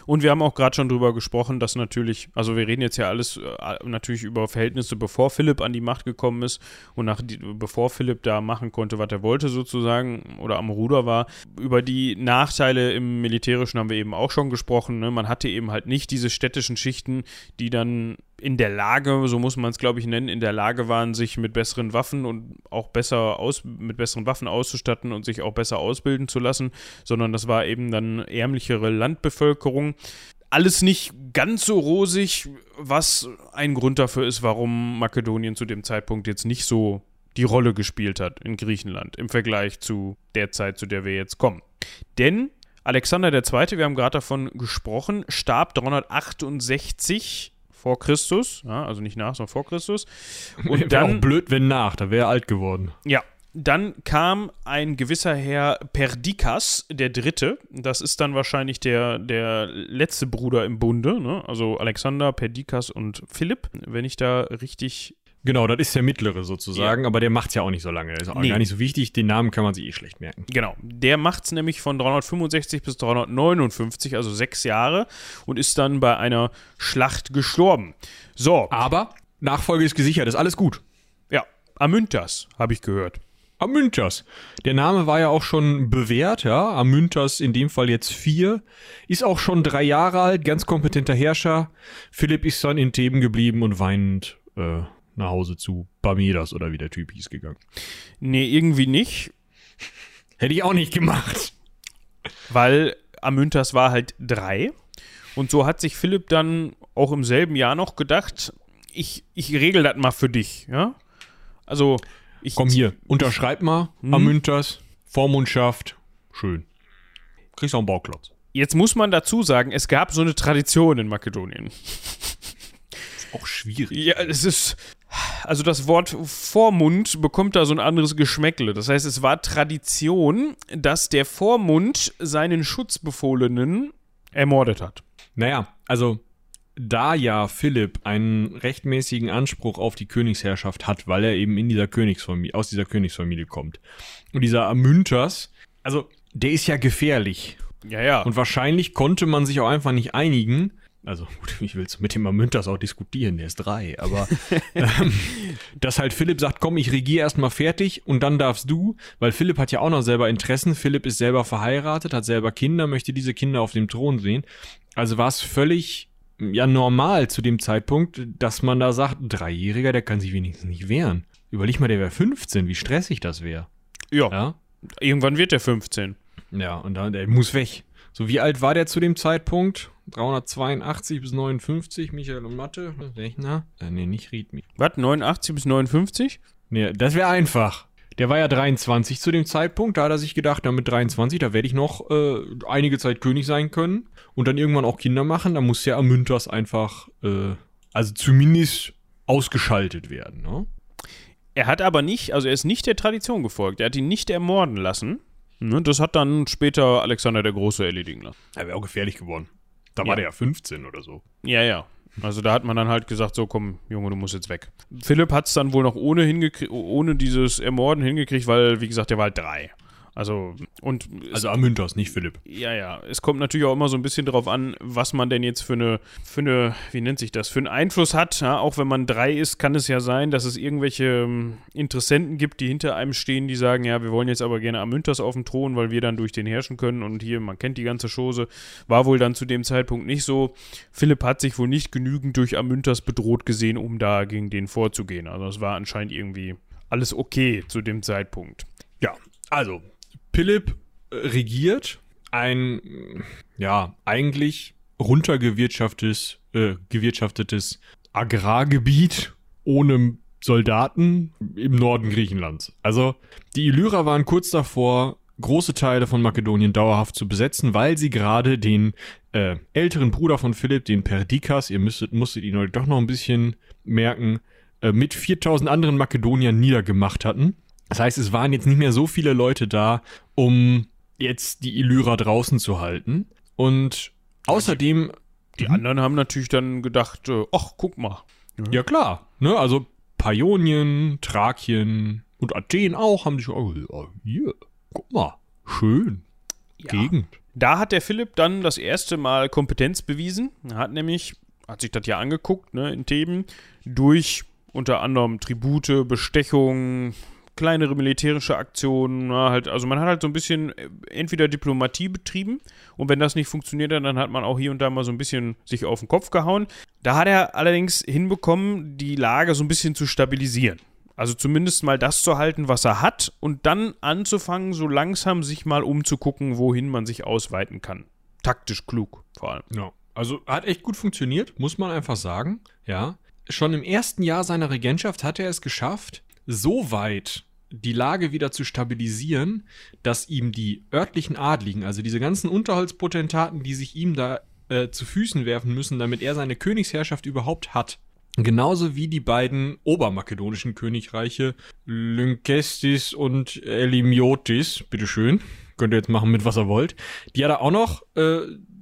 Und wir haben auch gerade schon drüber gesprochen, dass natürlich, also wir reden jetzt ja alles äh, natürlich über Verhältnisse, bevor Philipp an die Macht gekommen ist und nach bevor Philipp da machen konnte, was er wollte sozusagen oder am Ruder war. Über die Nachteile im Militärischen haben wir eben auch schon gesprochen. Ne? Man hatte eben halt nicht diese städtischen Schichten, die dann in der Lage, so muss man es glaube ich nennen, in der Lage waren, sich mit besseren Waffen und auch besser aus, mit besseren Waffen auszustatten und sich auch besser ausbilden zu lassen, sondern das war eben dann ärmlichere Landbevölkerung. Alles nicht ganz so rosig, was ein Grund dafür ist, warum Makedonien zu dem Zeitpunkt jetzt nicht so die Rolle gespielt hat in Griechenland im Vergleich zu der Zeit, zu der wir jetzt kommen. Denn Alexander II., wir haben gerade davon gesprochen, starb 368 vor Christus, ja, also nicht nach, sondern vor Christus. *laughs* Und dann auch blöd, wenn nach, da wäre er alt geworden. Ja, dann kam ein gewisser Herr Perdikas, der Dritte. Das ist dann wahrscheinlich der, der letzte Bruder im Bunde. Ne? Also Alexander, Perdikas und Philipp, wenn ich da richtig Genau, das ist der mittlere sozusagen, ja. aber der macht's ja auch nicht so lange. Ist auch nee. gar nicht so wichtig. Den Namen kann man sich eh schlecht merken. Genau. Der macht's nämlich von 365 bis 359, also sechs Jahre, und ist dann bei einer Schlacht gestorben. So. Aber Nachfolge ist gesichert, ist alles gut. Ja. Amyntas, habe ich gehört. Amyntas. Der Name war ja auch schon bewährt, ja. Amyntas in dem Fall jetzt vier. Ist auch schon drei Jahre alt, ganz kompetenter Herrscher. Philipp ist dann in Theben geblieben und weinend äh, nach Hause zu Bamidas oder wie der Typ hieß gegangen. Nee, irgendwie nicht. Hätte ich auch nicht gemacht. Weil Amyntas war halt drei. Und so hat sich Philipp dann auch im selben Jahr noch gedacht, ich, ich regel das mal für dich, ja. Also, ich. Komm hier, *laughs* unterschreib mal, hm? Amyntas, Vormundschaft, schön. Kriegst auch einen Bauklotz. Jetzt muss man dazu sagen, es gab so eine Tradition in Makedonien. Ist auch schwierig. Ja, es ist also das Wort Vormund bekommt da so ein anderes Geschmäckle. Das heißt, es war Tradition, dass der Vormund seinen Schutzbefohlenen ermordet hat. Naja, also da ja Philipp einen rechtmäßigen Anspruch auf die Königsherrschaft hat, weil er eben in dieser Königsfamilie, aus dieser Königsfamilie kommt. Und dieser Amyntas, also der ist ja gefährlich. Ja, ja. Und wahrscheinlich konnte man sich auch einfach nicht einigen, also gut, ich will mit dem Amyntas auch diskutieren, der ist drei, aber *laughs* ähm, dass halt Philipp sagt, komm, ich regiere erstmal fertig und dann darfst du, weil Philipp hat ja auch noch selber Interessen, Philipp ist selber verheiratet, hat selber Kinder, möchte diese Kinder auf dem Thron sehen. Also war es völlig ja normal zu dem Zeitpunkt, dass man da sagt, ein Dreijähriger, der kann sich wenigstens nicht wehren. Überleg mal, der wäre 15, wie stressig das wäre. Ja, ja. Irgendwann wird der 15. Ja, und dann, der muss weg. So, wie alt war der zu dem Zeitpunkt? 382 bis 59, Michael und Mathe. Rechner? Äh, nee, nicht Readme. Was, 89 bis 59? Nee, das wäre einfach. Der war ja 23 zu dem Zeitpunkt. Da hat er sich gedacht, na, mit 23, da werde ich noch äh, einige Zeit König sein können und dann irgendwann auch Kinder machen. Da muss ja Amyntas einfach, äh, also zumindest ausgeschaltet werden. Ne? Er hat aber nicht, also er ist nicht der Tradition gefolgt. Er hat ihn nicht ermorden lassen. Ne, das hat dann später Alexander der Große erledigen lassen. Er wäre auch gefährlich geworden. Da war der ja 15 oder so. Ja, ja. Also da hat man dann halt gesagt, so komm, Junge, du musst jetzt weg. Philipp hat es dann wohl noch ohne, ohne dieses Ermorden hingekriegt, weil, wie gesagt, der war halt drei. Also, und. Also Amyntas, nicht Philipp. Ja, ja. Es kommt natürlich auch immer so ein bisschen darauf an, was man denn jetzt für eine, für eine, wie nennt sich das, für einen Einfluss hat. Ja, auch wenn man drei ist, kann es ja sein, dass es irgendwelche ähm, Interessenten gibt, die hinter einem stehen, die sagen, ja, wir wollen jetzt aber gerne Amyntas auf dem Thron, weil wir dann durch den herrschen können. Und hier, man kennt die ganze Chose. War wohl dann zu dem Zeitpunkt nicht so. Philipp hat sich wohl nicht genügend durch Amyntas bedroht gesehen, um da gegen den vorzugehen. Also es war anscheinend irgendwie alles okay zu dem Zeitpunkt. Ja, also Philipp äh, regiert ein, ja, eigentlich runtergewirtschaftetes äh, gewirtschaftetes Agrargebiet ohne Soldaten im Norden Griechenlands. Also die Illyrer waren kurz davor, große Teile von Makedonien dauerhaft zu besetzen, weil sie gerade den äh, älteren Bruder von Philipp, den Perdikas, ihr müsstet, musstet ihn heute doch noch ein bisschen merken, äh, mit 4000 anderen Makedoniern niedergemacht hatten. Das heißt, es waren jetzt nicht mehr so viele Leute da, um jetzt die Illyra draußen zu halten. Und außerdem. Die, die anderen haben natürlich dann gedacht, äh, ach, guck mal. Ja, klar. Ne? Also Paionien, Thrakien und Athen auch haben sich, oh, hier, guck mal, schön. Ja. Gegend. Da hat der Philipp dann das erste Mal Kompetenz bewiesen. Er hat nämlich, hat sich das ja angeguckt, ne, in Theben, durch unter anderem Tribute, Bestechung, kleinere militärische Aktionen, halt, also man hat halt so ein bisschen äh, entweder Diplomatie betrieben und wenn das nicht funktioniert hat, dann hat man auch hier und da mal so ein bisschen sich auf den Kopf gehauen. Da hat er allerdings hinbekommen, die Lage so ein bisschen zu stabilisieren. Also zumindest mal das zu halten, was er hat und dann anzufangen, so langsam sich mal umzugucken, wohin man sich ausweiten kann. Taktisch klug, vor allem. Ja, also hat echt gut funktioniert, muss man einfach sagen. Ja, schon im ersten Jahr seiner Regentschaft hat er es geschafft, so weit die Lage wieder zu stabilisieren, dass ihm die örtlichen Adligen, also diese ganzen Unterholzpotentaten, die sich ihm da äh, zu Füßen werfen müssen, damit er seine Königsherrschaft überhaupt hat, Genauso wie die beiden obermakedonischen Königreiche Lynkestis und Elimiotis, bitteschön, könnt ihr jetzt machen mit was ihr wollt. Die hat er auch noch äh,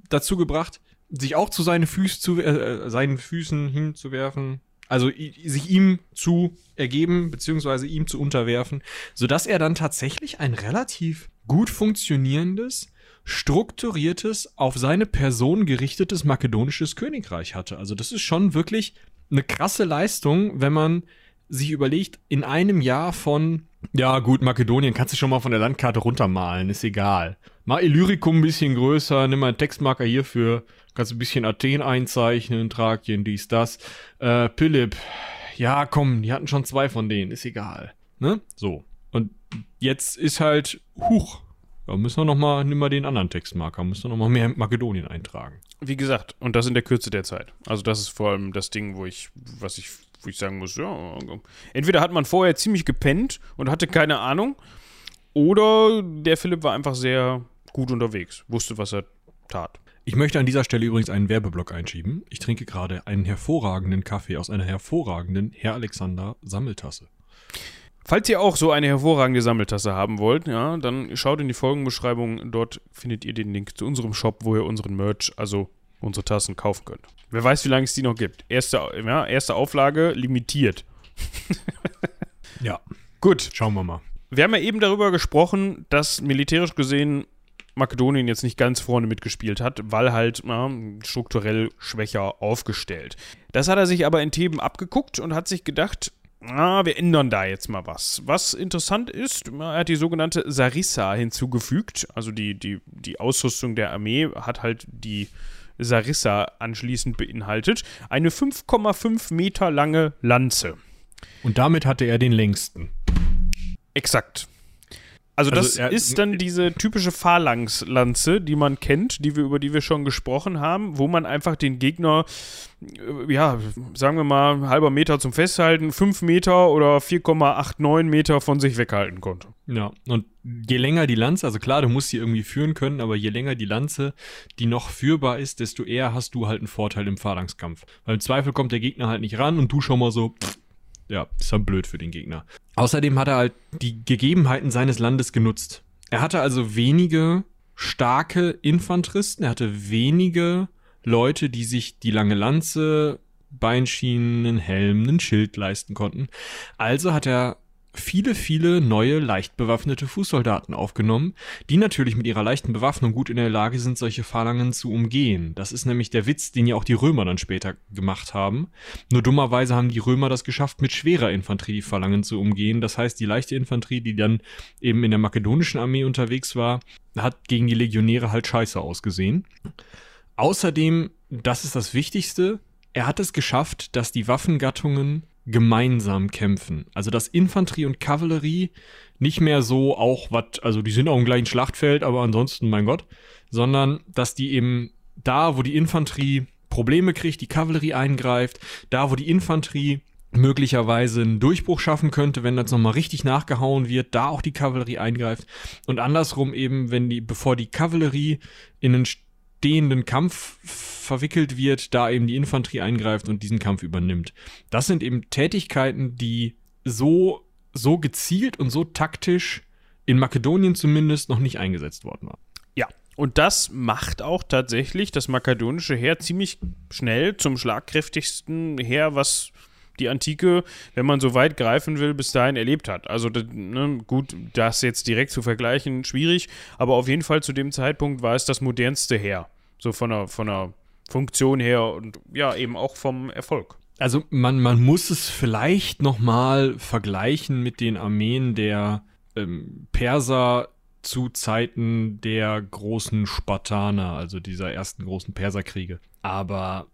dazu gebracht, sich auch zu seinen, Füß zu, äh, seinen Füßen hinzuwerfen, also sich ihm zu ergeben, beziehungsweise ihm zu unterwerfen, sodass er dann tatsächlich ein relativ gut funktionierendes, strukturiertes, auf seine Person gerichtetes makedonisches Königreich hatte. Also das ist schon wirklich eine krasse Leistung, wenn man sich überlegt, in einem Jahr von, ja gut, Makedonien kannst du schon mal von der Landkarte runtermalen, ist egal. Mal Illyricum ein bisschen größer, nimm mal einen Textmarker hierfür, kannst ein bisschen Athen einzeichnen, Thrakien, dies, das. Äh, Philipp, ja komm, die hatten schon zwei von denen, ist egal. Ne? So. Und jetzt ist halt, huch, da müssen wir nochmal, nimm mal den anderen Textmarker, müssen wir nochmal mehr Makedonien eintragen. Wie gesagt, und das in der Kürze der Zeit. Also das ist vor allem das Ding, wo ich, was ich, wo ich sagen muss, ja, entweder hat man vorher ziemlich gepennt und hatte keine Ahnung, oder der Philipp war einfach sehr gut unterwegs, wusste, was er tat. Ich möchte an dieser Stelle übrigens einen Werbeblock einschieben. Ich trinke gerade einen hervorragenden Kaffee aus einer hervorragenden Herr Alexander Sammeltasse. Falls ihr auch so eine hervorragende Sammeltasse haben wollt, ja, dann schaut in die Folgenbeschreibung. Dort findet ihr den Link zu unserem Shop, wo ihr unseren Merch, also unsere Tassen, kaufen könnt. Wer weiß, wie lange es die noch gibt. Erste, ja, erste Auflage limitiert. ja. Gut. Schauen wir mal. Wir haben ja eben darüber gesprochen, dass militärisch gesehen Makedonien jetzt nicht ganz vorne mitgespielt hat, weil halt na, strukturell schwächer aufgestellt. Das hat er sich aber in Theben abgeguckt und hat sich gedacht, ah, wir ändern da jetzt mal was. Was interessant ist, er hat die sogenannte Sarissa hinzugefügt. Also die, die, die Ausrüstung der Armee hat halt die Sarissa anschließend beinhaltet. Eine 5,5 Meter lange Lanze. Und damit hatte er den längsten. Exakt. Also, also das er, ist dann diese typische Phalanx-Lanze, die man kennt, die wir, über die wir schon gesprochen haben, wo man einfach den Gegner, äh, ja, sagen wir mal, halber Meter zum Festhalten, fünf Meter oder 4,89 Meter von sich weghalten konnte. Ja, und je länger die Lanze, also klar, du musst sie irgendwie führen können, aber je länger die Lanze, die noch führbar ist, desto eher hast du halt einen Vorteil im Phalanxkampf. Weil im Zweifel kommt der Gegner halt nicht ran und du schon mal so, pff, ja, ist dann blöd für den Gegner. Außerdem hat er halt die Gegebenheiten seines Landes genutzt. Er hatte also wenige starke Infanteristen, er hatte wenige Leute, die sich die lange Lanze, Beinschienen, einen Helm, einen Schild leisten konnten. Also hat er viele, viele neue leicht bewaffnete Fußsoldaten aufgenommen, die natürlich mit ihrer leichten Bewaffnung gut in der Lage sind, solche Phalangen zu umgehen. Das ist nämlich der Witz, den ja auch die Römer dann später gemacht haben. Nur dummerweise haben die Römer das geschafft, mit schwerer Infanterie die Phalangen zu umgehen. Das heißt, die leichte Infanterie, die dann eben in der makedonischen Armee unterwegs war, hat gegen die Legionäre halt scheiße ausgesehen. Außerdem, das ist das Wichtigste, er hat es geschafft, dass die Waffengattungen gemeinsam kämpfen. Also dass Infanterie und Kavallerie nicht mehr so auch was, also die sind auch im gleichen Schlachtfeld, aber ansonsten, mein Gott, sondern dass die eben da, wo die Infanterie Probleme kriegt, die Kavallerie eingreift, da, wo die Infanterie möglicherweise einen Durchbruch schaffen könnte, wenn das nochmal richtig nachgehauen wird, da auch die Kavallerie eingreift und andersrum eben, wenn die, bevor die Kavallerie in einen stehenden Kampf verwickelt wird, da eben die Infanterie eingreift und diesen Kampf übernimmt. Das sind eben Tätigkeiten, die so, so gezielt und so taktisch in Makedonien zumindest noch nicht eingesetzt worden waren. Ja, und das macht auch tatsächlich das makedonische Heer ziemlich schnell zum schlagkräftigsten Heer, was die Antike, wenn man so weit greifen will, bis dahin erlebt hat. Also ne, gut, das jetzt direkt zu vergleichen, schwierig, aber auf jeden Fall zu dem Zeitpunkt war es das modernste Heer. So von der, von der Funktion her und ja, eben auch vom Erfolg. Also man, man muss es vielleicht nochmal vergleichen mit den Armeen der ähm, Perser zu Zeiten der großen Spartaner, also dieser ersten großen Perserkriege. Aber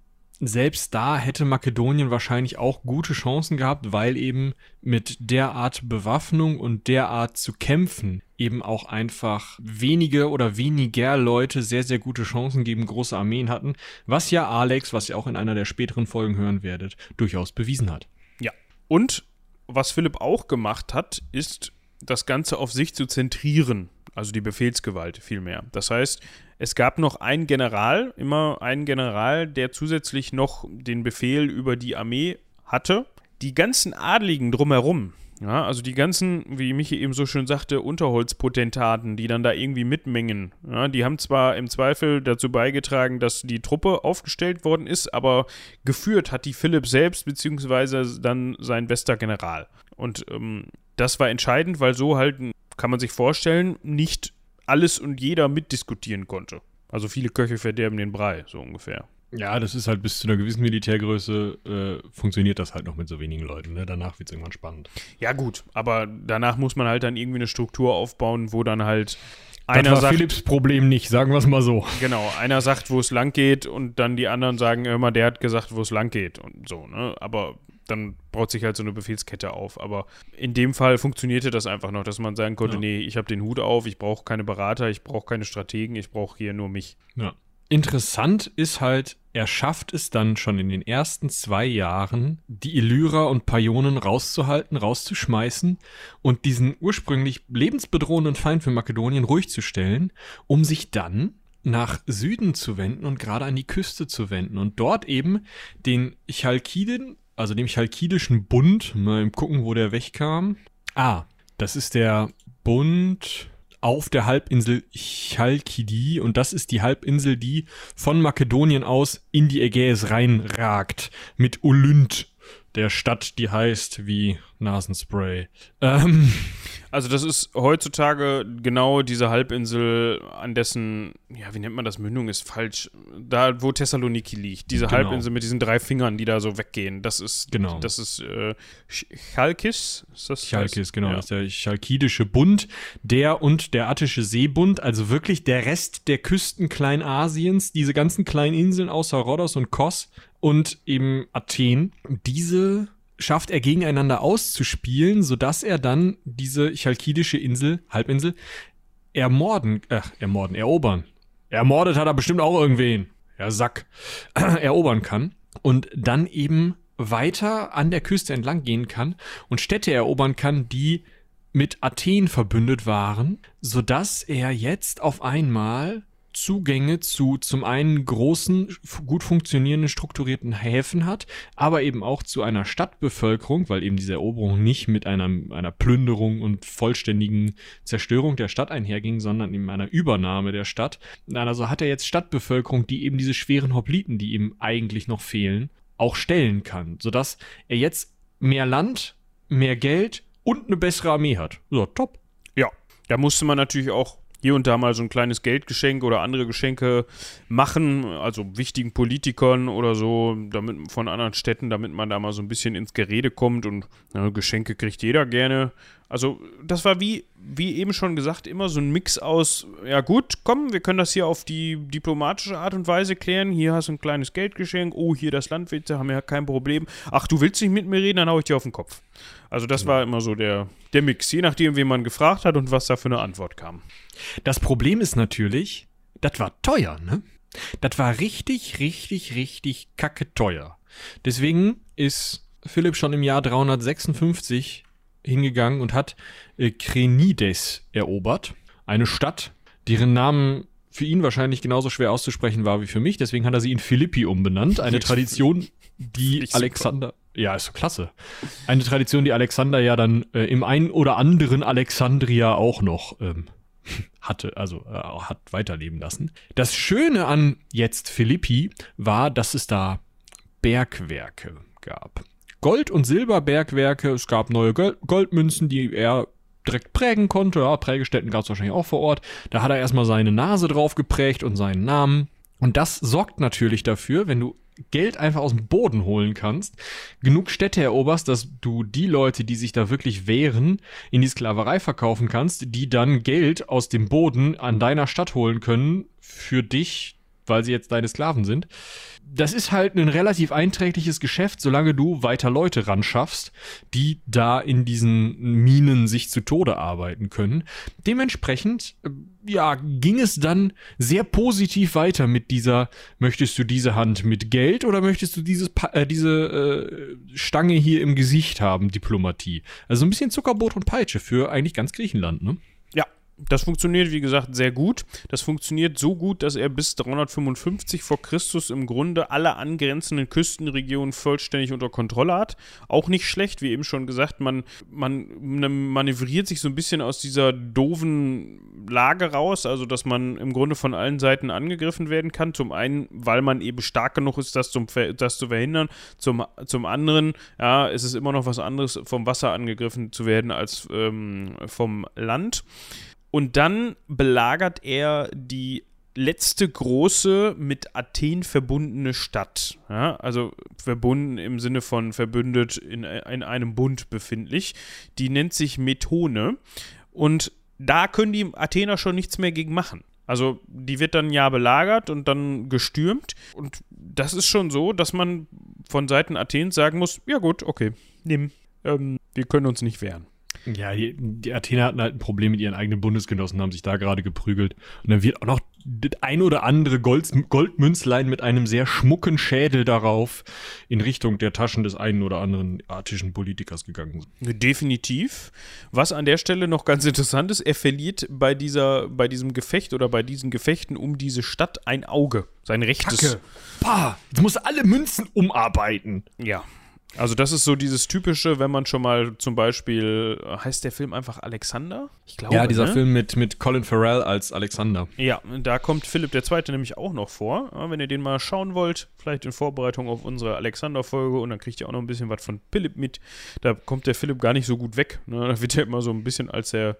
selbst da hätte Makedonien wahrscheinlich auch gute Chancen gehabt, weil eben mit der Art Bewaffnung und der Art zu kämpfen eben auch einfach wenige oder weniger Leute sehr, sehr gute Chancen geben, große Armeen hatten, was ja Alex, was ihr auch in einer der späteren Folgen hören werdet, durchaus bewiesen hat. Ja. Und was Philipp auch gemacht hat, ist das Ganze auf sich zu zentrieren, also die Befehlsgewalt vielmehr. Das heißt, es gab noch einen General, immer einen General, der zusätzlich noch den Befehl über die Armee hatte, die ganzen Adligen drumherum, ja, also die ganzen, wie Michi eben so schön sagte, Unterholzpotentaten, die dann da irgendwie mitmengen, ja, die haben zwar im Zweifel dazu beigetragen, dass die Truppe aufgestellt worden ist, aber geführt hat die Philipp selbst, beziehungsweise dann sein bester General. Und ähm, das war entscheidend, weil so halt, kann man sich vorstellen, nicht alles und jeder mitdiskutieren konnte. Also viele Köche verderben den Brei, so ungefähr. Ja, das ist halt bis zu einer gewissen Militärgröße äh, funktioniert das halt noch mit so wenigen Leuten. Ne? Danach wird es irgendwann spannend. Ja, gut, aber danach muss man halt dann irgendwie eine Struktur aufbauen, wo dann halt das einer war sagt, Philips Problem nicht, sagen wir es mal so. Genau, einer sagt, wo es lang geht und dann die anderen sagen immer, der hat gesagt, wo es lang geht und so, ne? Aber dann baut sich halt so eine Befehlskette auf. Aber in dem Fall funktionierte das einfach noch, dass man sagen konnte, ja. nee, ich habe den Hut auf, ich brauche keine Berater, ich brauche keine Strategen, ich brauche hier nur mich. Ja. Interessant ist halt, er schafft es dann schon in den ersten zwei Jahren, die Illyra und Pajonen rauszuhalten, rauszuschmeißen und diesen ursprünglich lebensbedrohenden Feind für Makedonien ruhig zu stellen, um sich dann nach Süden zu wenden und gerade an die Küste zu wenden und dort eben den Chalkiden also dem Chalkidischen Bund, mal gucken, wo der wegkam. Ah, das ist der Bund auf der Halbinsel Chalkidi und das ist die Halbinsel, die von Makedonien aus in die Ägäis reinragt mit Olynt, der Stadt, die heißt wie Nasenspray. Ähm, also das ist heutzutage genau diese Halbinsel, an dessen, ja, wie nennt man das, Mündung ist falsch, da wo Thessaloniki liegt. Diese genau. Halbinsel mit diesen drei Fingern, die da so weggehen. Das ist, genau. das ist äh, Chalkis. Ist das Chalkis, genau. Ja. Das ist der Chalkidische Bund, der und der Attische Seebund, also wirklich der Rest der Küsten Kleinasiens, diese ganzen kleinen Inseln außer Rhodos und Kos und eben Athen. Diese schafft er gegeneinander auszuspielen, sodass er dann diese chalkidische Insel, Halbinsel, ermorden, äh, ermorden, erobern. Ermordet hat er bestimmt auch irgendwen. Ja, Sack. *clears throat* erobern kann. Und dann eben weiter an der Küste entlang gehen kann und Städte erobern kann, die mit Athen verbündet waren, sodass er jetzt auf einmal Zugänge zu zum einen großen, gut funktionierenden, strukturierten Häfen hat, aber eben auch zu einer Stadtbevölkerung, weil eben diese Eroberung nicht mit einer, einer Plünderung und vollständigen Zerstörung der Stadt einherging, sondern eben einer Übernahme der Stadt. Also hat er jetzt Stadtbevölkerung, die eben diese schweren Hopliten, die ihm eigentlich noch fehlen, auch stellen kann, sodass er jetzt mehr Land, mehr Geld und eine bessere Armee hat. So, top. Ja, da musste man natürlich auch hier und da mal so ein kleines Geldgeschenk oder andere Geschenke machen, also wichtigen Politikern oder so, damit von anderen Städten, damit man da mal so ein bisschen ins Gerede kommt und ja, Geschenke kriegt jeder gerne. Also, das war wie, wie eben schon gesagt, immer so ein Mix aus, ja gut, komm, wir können das hier auf die diplomatische Art und Weise klären. Hier hast du ein kleines Geldgeschenk. Oh, hier das Landwirte haben ja kein Problem. Ach, du willst nicht mit mir reden, dann hau ich dir auf den Kopf. Also, das war immer so der, der Mix, je nachdem, wen man gefragt hat und was da für eine Antwort kam. Das Problem ist natürlich, das war teuer, ne? Das war richtig, richtig, richtig kacke teuer. Deswegen ist Philipp schon im Jahr 356 hingegangen und hat äh, Krenides erobert. Eine Stadt, deren Namen für ihn wahrscheinlich genauso schwer auszusprechen war wie für mich. Deswegen hat er sie in Philippi umbenannt. Eine *laughs* Tradition, die Alexander. Ja, ist so klasse. Eine Tradition, die Alexander ja dann äh, im einen oder anderen Alexandria auch noch ähm, *laughs* hatte, also äh, hat weiterleben lassen. Das Schöne an jetzt Philippi war, dass es da Bergwerke gab. Gold- und Silberbergwerke. Es gab neue Goldmünzen, die er direkt prägen konnte. Ja, Prägestätten gab es wahrscheinlich auch vor Ort. Da hat er erstmal seine Nase drauf geprägt und seinen Namen. Und das sorgt natürlich dafür, wenn du Geld einfach aus dem Boden holen kannst, genug Städte eroberst, dass du die Leute, die sich da wirklich wehren, in die Sklaverei verkaufen kannst, die dann Geld aus dem Boden an deiner Stadt holen können für dich, weil sie jetzt deine Sklaven sind das ist halt ein relativ einträgliches Geschäft, solange du weiter Leute ran schaffst, die da in diesen Minen sich zu Tode arbeiten können. Dementsprechend, äh, ja, ging es dann sehr positiv weiter mit dieser, möchtest du diese Hand mit Geld oder möchtest du dieses, äh, diese äh, Stange hier im Gesicht haben, Diplomatie? Also ein bisschen Zuckerbrot und Peitsche für eigentlich ganz Griechenland, ne? Das funktioniert, wie gesagt, sehr gut. Das funktioniert so gut, dass er bis 355 vor Christus im Grunde alle angrenzenden Küstenregionen vollständig unter Kontrolle hat. Auch nicht schlecht, wie eben schon gesagt, man, man manövriert sich so ein bisschen aus dieser doofen Lage raus, also dass man im Grunde von allen Seiten angegriffen werden kann. Zum einen, weil man eben stark genug ist, das, zum, das zu verhindern. Zum, zum anderen, ja, ist es immer noch was anderes, vom Wasser angegriffen zu werden als ähm, vom Land. Und dann belagert er die letzte große mit Athen verbundene Stadt. Ja, also verbunden im Sinne von verbündet in, in einem Bund befindlich. Die nennt sich Methone. Und da können die Athener schon nichts mehr gegen machen. Also die wird dann ja belagert und dann gestürmt. Und das ist schon so, dass man von Seiten Athens sagen muss, ja gut, okay, nimm. Ähm, wir können uns nicht wehren. Ja, die, die Athener hatten halt ein Problem mit ihren eigenen Bundesgenossen, haben sich da gerade geprügelt. Und dann wird auch noch das ein oder andere Gold, Goldmünzlein mit einem sehr schmucken Schädel darauf in Richtung der Taschen des einen oder anderen attischen Politikers gegangen. Definitiv. Was an der Stelle noch ganz interessant ist, er verliert bei, dieser, bei diesem Gefecht oder bei diesen Gefechten um diese Stadt ein Auge. Sein rechtes. Kacke. Pah, jetzt muss alle Münzen umarbeiten. Ja. Also das ist so dieses typische, wenn man schon mal zum Beispiel, heißt der Film einfach Alexander? Ich glaube, ja, dieser ne? Film mit, mit Colin Farrell als Alexander. Ja, da kommt Philipp II. nämlich auch noch vor. wenn ihr den mal schauen wollt, vielleicht in Vorbereitung auf unsere Alexander-Folge und dann kriegt ihr auch noch ein bisschen was von Philipp mit. Da kommt der Philipp gar nicht so gut weg. Ne? Da wird er immer so ein bisschen als der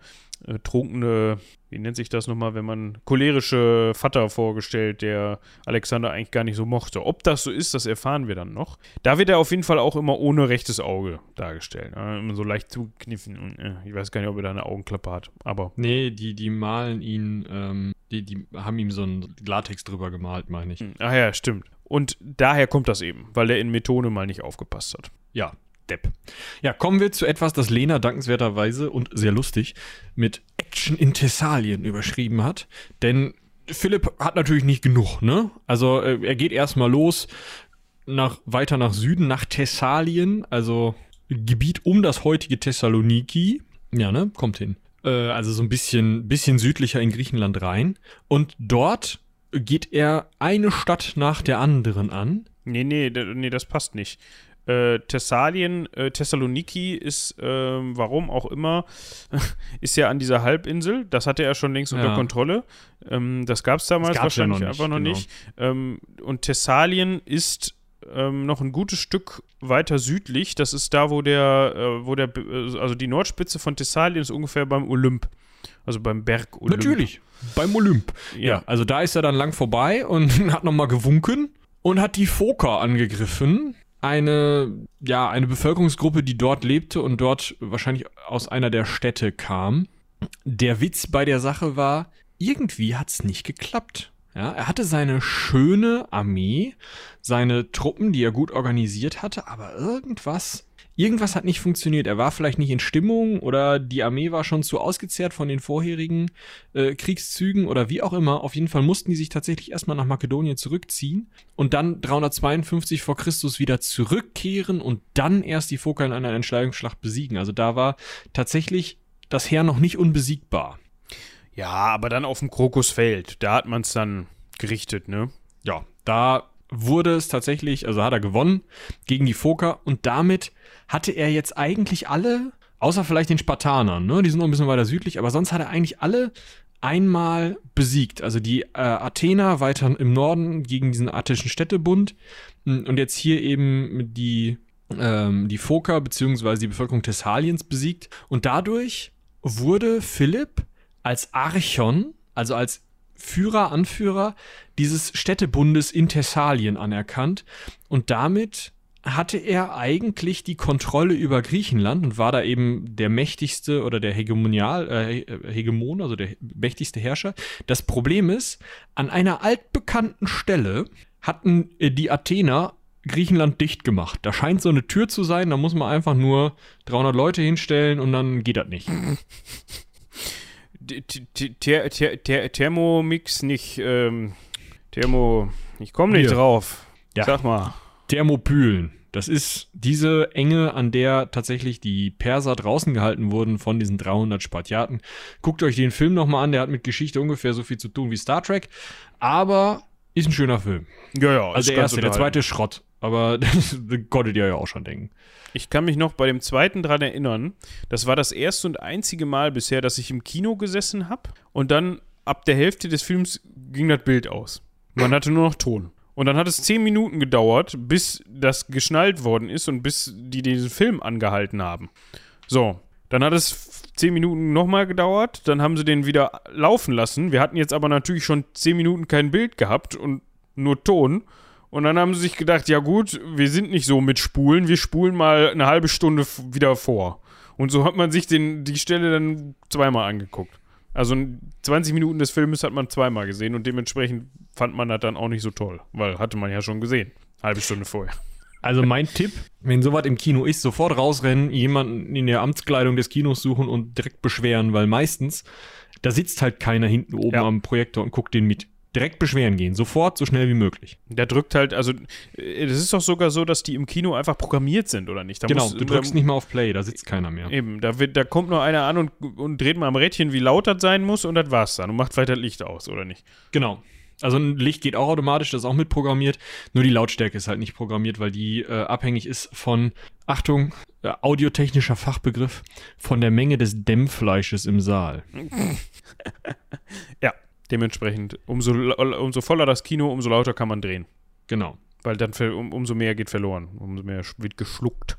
äh, trunkene, wie nennt sich das nochmal, wenn man cholerische Vater vorgestellt, der Alexander eigentlich gar nicht so mochte. Ob das so ist, das erfahren wir dann noch. Da wird er auf jeden Fall auch immer ohne rechtes Auge dargestellt. Äh, immer so leicht zugekniffen. Und, äh, ich weiß gar nicht, ob er da eine Augenklappe hat, aber. Nee, die, die malen ihn, ähm, die, die haben ihm so einen Latex drüber gemalt, meine ich. Hm, ach ja, stimmt. Und daher kommt das eben, weil er in Methode mal nicht aufgepasst hat. Ja, Depp. Ja, kommen wir zu etwas, das Lena dankenswerterweise und sehr lustig mit Action in Thessalien überschrieben hat. Denn Philipp hat natürlich nicht genug, ne? Also äh, er geht erstmal los nach, weiter nach Süden, nach Thessalien, also Gebiet um das heutige Thessaloniki. Ja, ne? Kommt hin. Äh, also so ein bisschen, bisschen südlicher in Griechenland rein. Und dort geht er eine Stadt nach der anderen an. Nee, nee, nee, das passt nicht äh, Thessalien, äh, Thessaloniki ist, äh, warum auch immer, *laughs* ist ja an dieser Halbinsel. Das hatte er schon längst ja. unter Kontrolle. Ähm, das gab es damals wahrscheinlich ja noch einfach noch genau. nicht. Ähm, und Thessalien ist ähm, noch ein gutes Stück weiter südlich. Das ist da, wo der, äh, wo der, äh, also die Nordspitze von Thessalien ist ungefähr beim Olymp. Also beim Berg Olymp. Natürlich, beim Olymp. Ja. ja, also da ist er dann lang vorbei und *laughs* hat nochmal gewunken und hat die Foker angegriffen eine, ja, eine Bevölkerungsgruppe, die dort lebte und dort wahrscheinlich aus einer der Städte kam. Der Witz bei der Sache war, irgendwie hat es nicht geklappt. Ja, er hatte seine schöne Armee, seine Truppen, die er gut organisiert hatte, aber irgendwas irgendwas hat nicht funktioniert. Er war vielleicht nicht in Stimmung oder die Armee war schon zu ausgezehrt von den vorherigen äh, Kriegszügen oder wie auch immer. Auf jeden Fall mussten die sich tatsächlich erstmal nach Makedonien zurückziehen und dann 352 vor Christus wieder zurückkehren und dann erst die Foker in einer Entscheidungsschlacht besiegen. Also da war tatsächlich das Heer noch nicht unbesiegbar. Ja, aber dann auf dem Krokusfeld, da hat man es dann gerichtet, ne? Ja, da wurde es tatsächlich, also hat er gewonnen gegen die Foker und damit hatte er jetzt eigentlich alle, außer vielleicht den Spartanern, ne? Die sind noch ein bisschen weiter südlich, aber sonst hat er eigentlich alle einmal besiegt. Also die äh, Athener weiter im Norden gegen diesen attischen Städtebund hm, und jetzt hier eben die, ähm, die Foker beziehungsweise die Bevölkerung Thessaliens besiegt. Und dadurch wurde Philipp als Archon, also als Führer, Anführer dieses Städtebundes in Thessalien anerkannt und damit hatte er eigentlich die Kontrolle über Griechenland und war da eben der mächtigste oder der Hegemonial, äh, Hegemon, also der mächtigste Herrscher. Das Problem ist, an einer altbekannten Stelle hatten äh, die Athener Griechenland dicht gemacht. Da scheint so eine Tür zu sein, da muss man einfach nur 300 Leute hinstellen und dann geht das nicht. *laughs* Thermomix nicht, ähm, Thermo, ich komme nicht drauf. Sag mal. Thermopylen. Das ist diese Enge, an der tatsächlich die Perser draußen gehalten wurden von diesen 300 Spartiaten. Guckt euch den Film nochmal an, der hat mit Geschichte ungefähr so viel zu tun wie Star Trek, aber ist ein schöner Film. Ja, ja. Also der erste, der zweite ist Schrott, aber *laughs* das konntet ihr ja auch schon denken. Ich kann mich noch bei dem zweiten dran erinnern. Das war das erste und einzige Mal bisher, dass ich im Kino gesessen habe und dann ab der Hälfte des Films ging das Bild aus. Man hatte nur noch Ton. Und dann hat es zehn Minuten gedauert, bis das geschnallt worden ist und bis die diesen Film angehalten haben. So, dann hat es zehn Minuten nochmal gedauert, dann haben sie den wieder laufen lassen. Wir hatten jetzt aber natürlich schon zehn Minuten kein Bild gehabt und nur Ton. Und dann haben sie sich gedacht, ja gut, wir sind nicht so mit Spulen, wir spulen mal eine halbe Stunde wieder vor. Und so hat man sich den, die Stelle dann zweimal angeguckt. Also 20 Minuten des Filmes hat man zweimal gesehen und dementsprechend fand man das dann auch nicht so toll, weil hatte man ja schon gesehen, halbe Stunde vorher. Also mein Tipp, wenn sowas im Kino ist, sofort rausrennen, jemanden in der Amtskleidung des Kinos suchen und direkt beschweren, weil meistens, da sitzt halt keiner hinten oben ja. am Projektor und guckt den mit direkt beschweren gehen. Sofort, so schnell wie möglich. Der drückt halt, also es ist doch sogar so, dass die im Kino einfach programmiert sind, oder nicht? Da genau, muss, du drückst da, nicht mal auf Play, da sitzt keiner mehr. Eben, da, wird, da kommt nur einer an und, und dreht mal am Rädchen, wie laut das sein muss und das war's dann und macht weiter Licht aus, oder nicht? Genau. Also ein Licht geht auch automatisch, das ist auch mitprogrammiert. Nur die Lautstärke ist halt nicht programmiert, weil die äh, abhängig ist von, Achtung, äh, audiotechnischer Fachbegriff, von der Menge des Dämmfleisches im Saal. *laughs* ja, Dementsprechend, umso, umso voller das Kino, umso lauter kann man drehen. Genau. Weil dann um, umso mehr geht verloren, umso mehr wird geschluckt.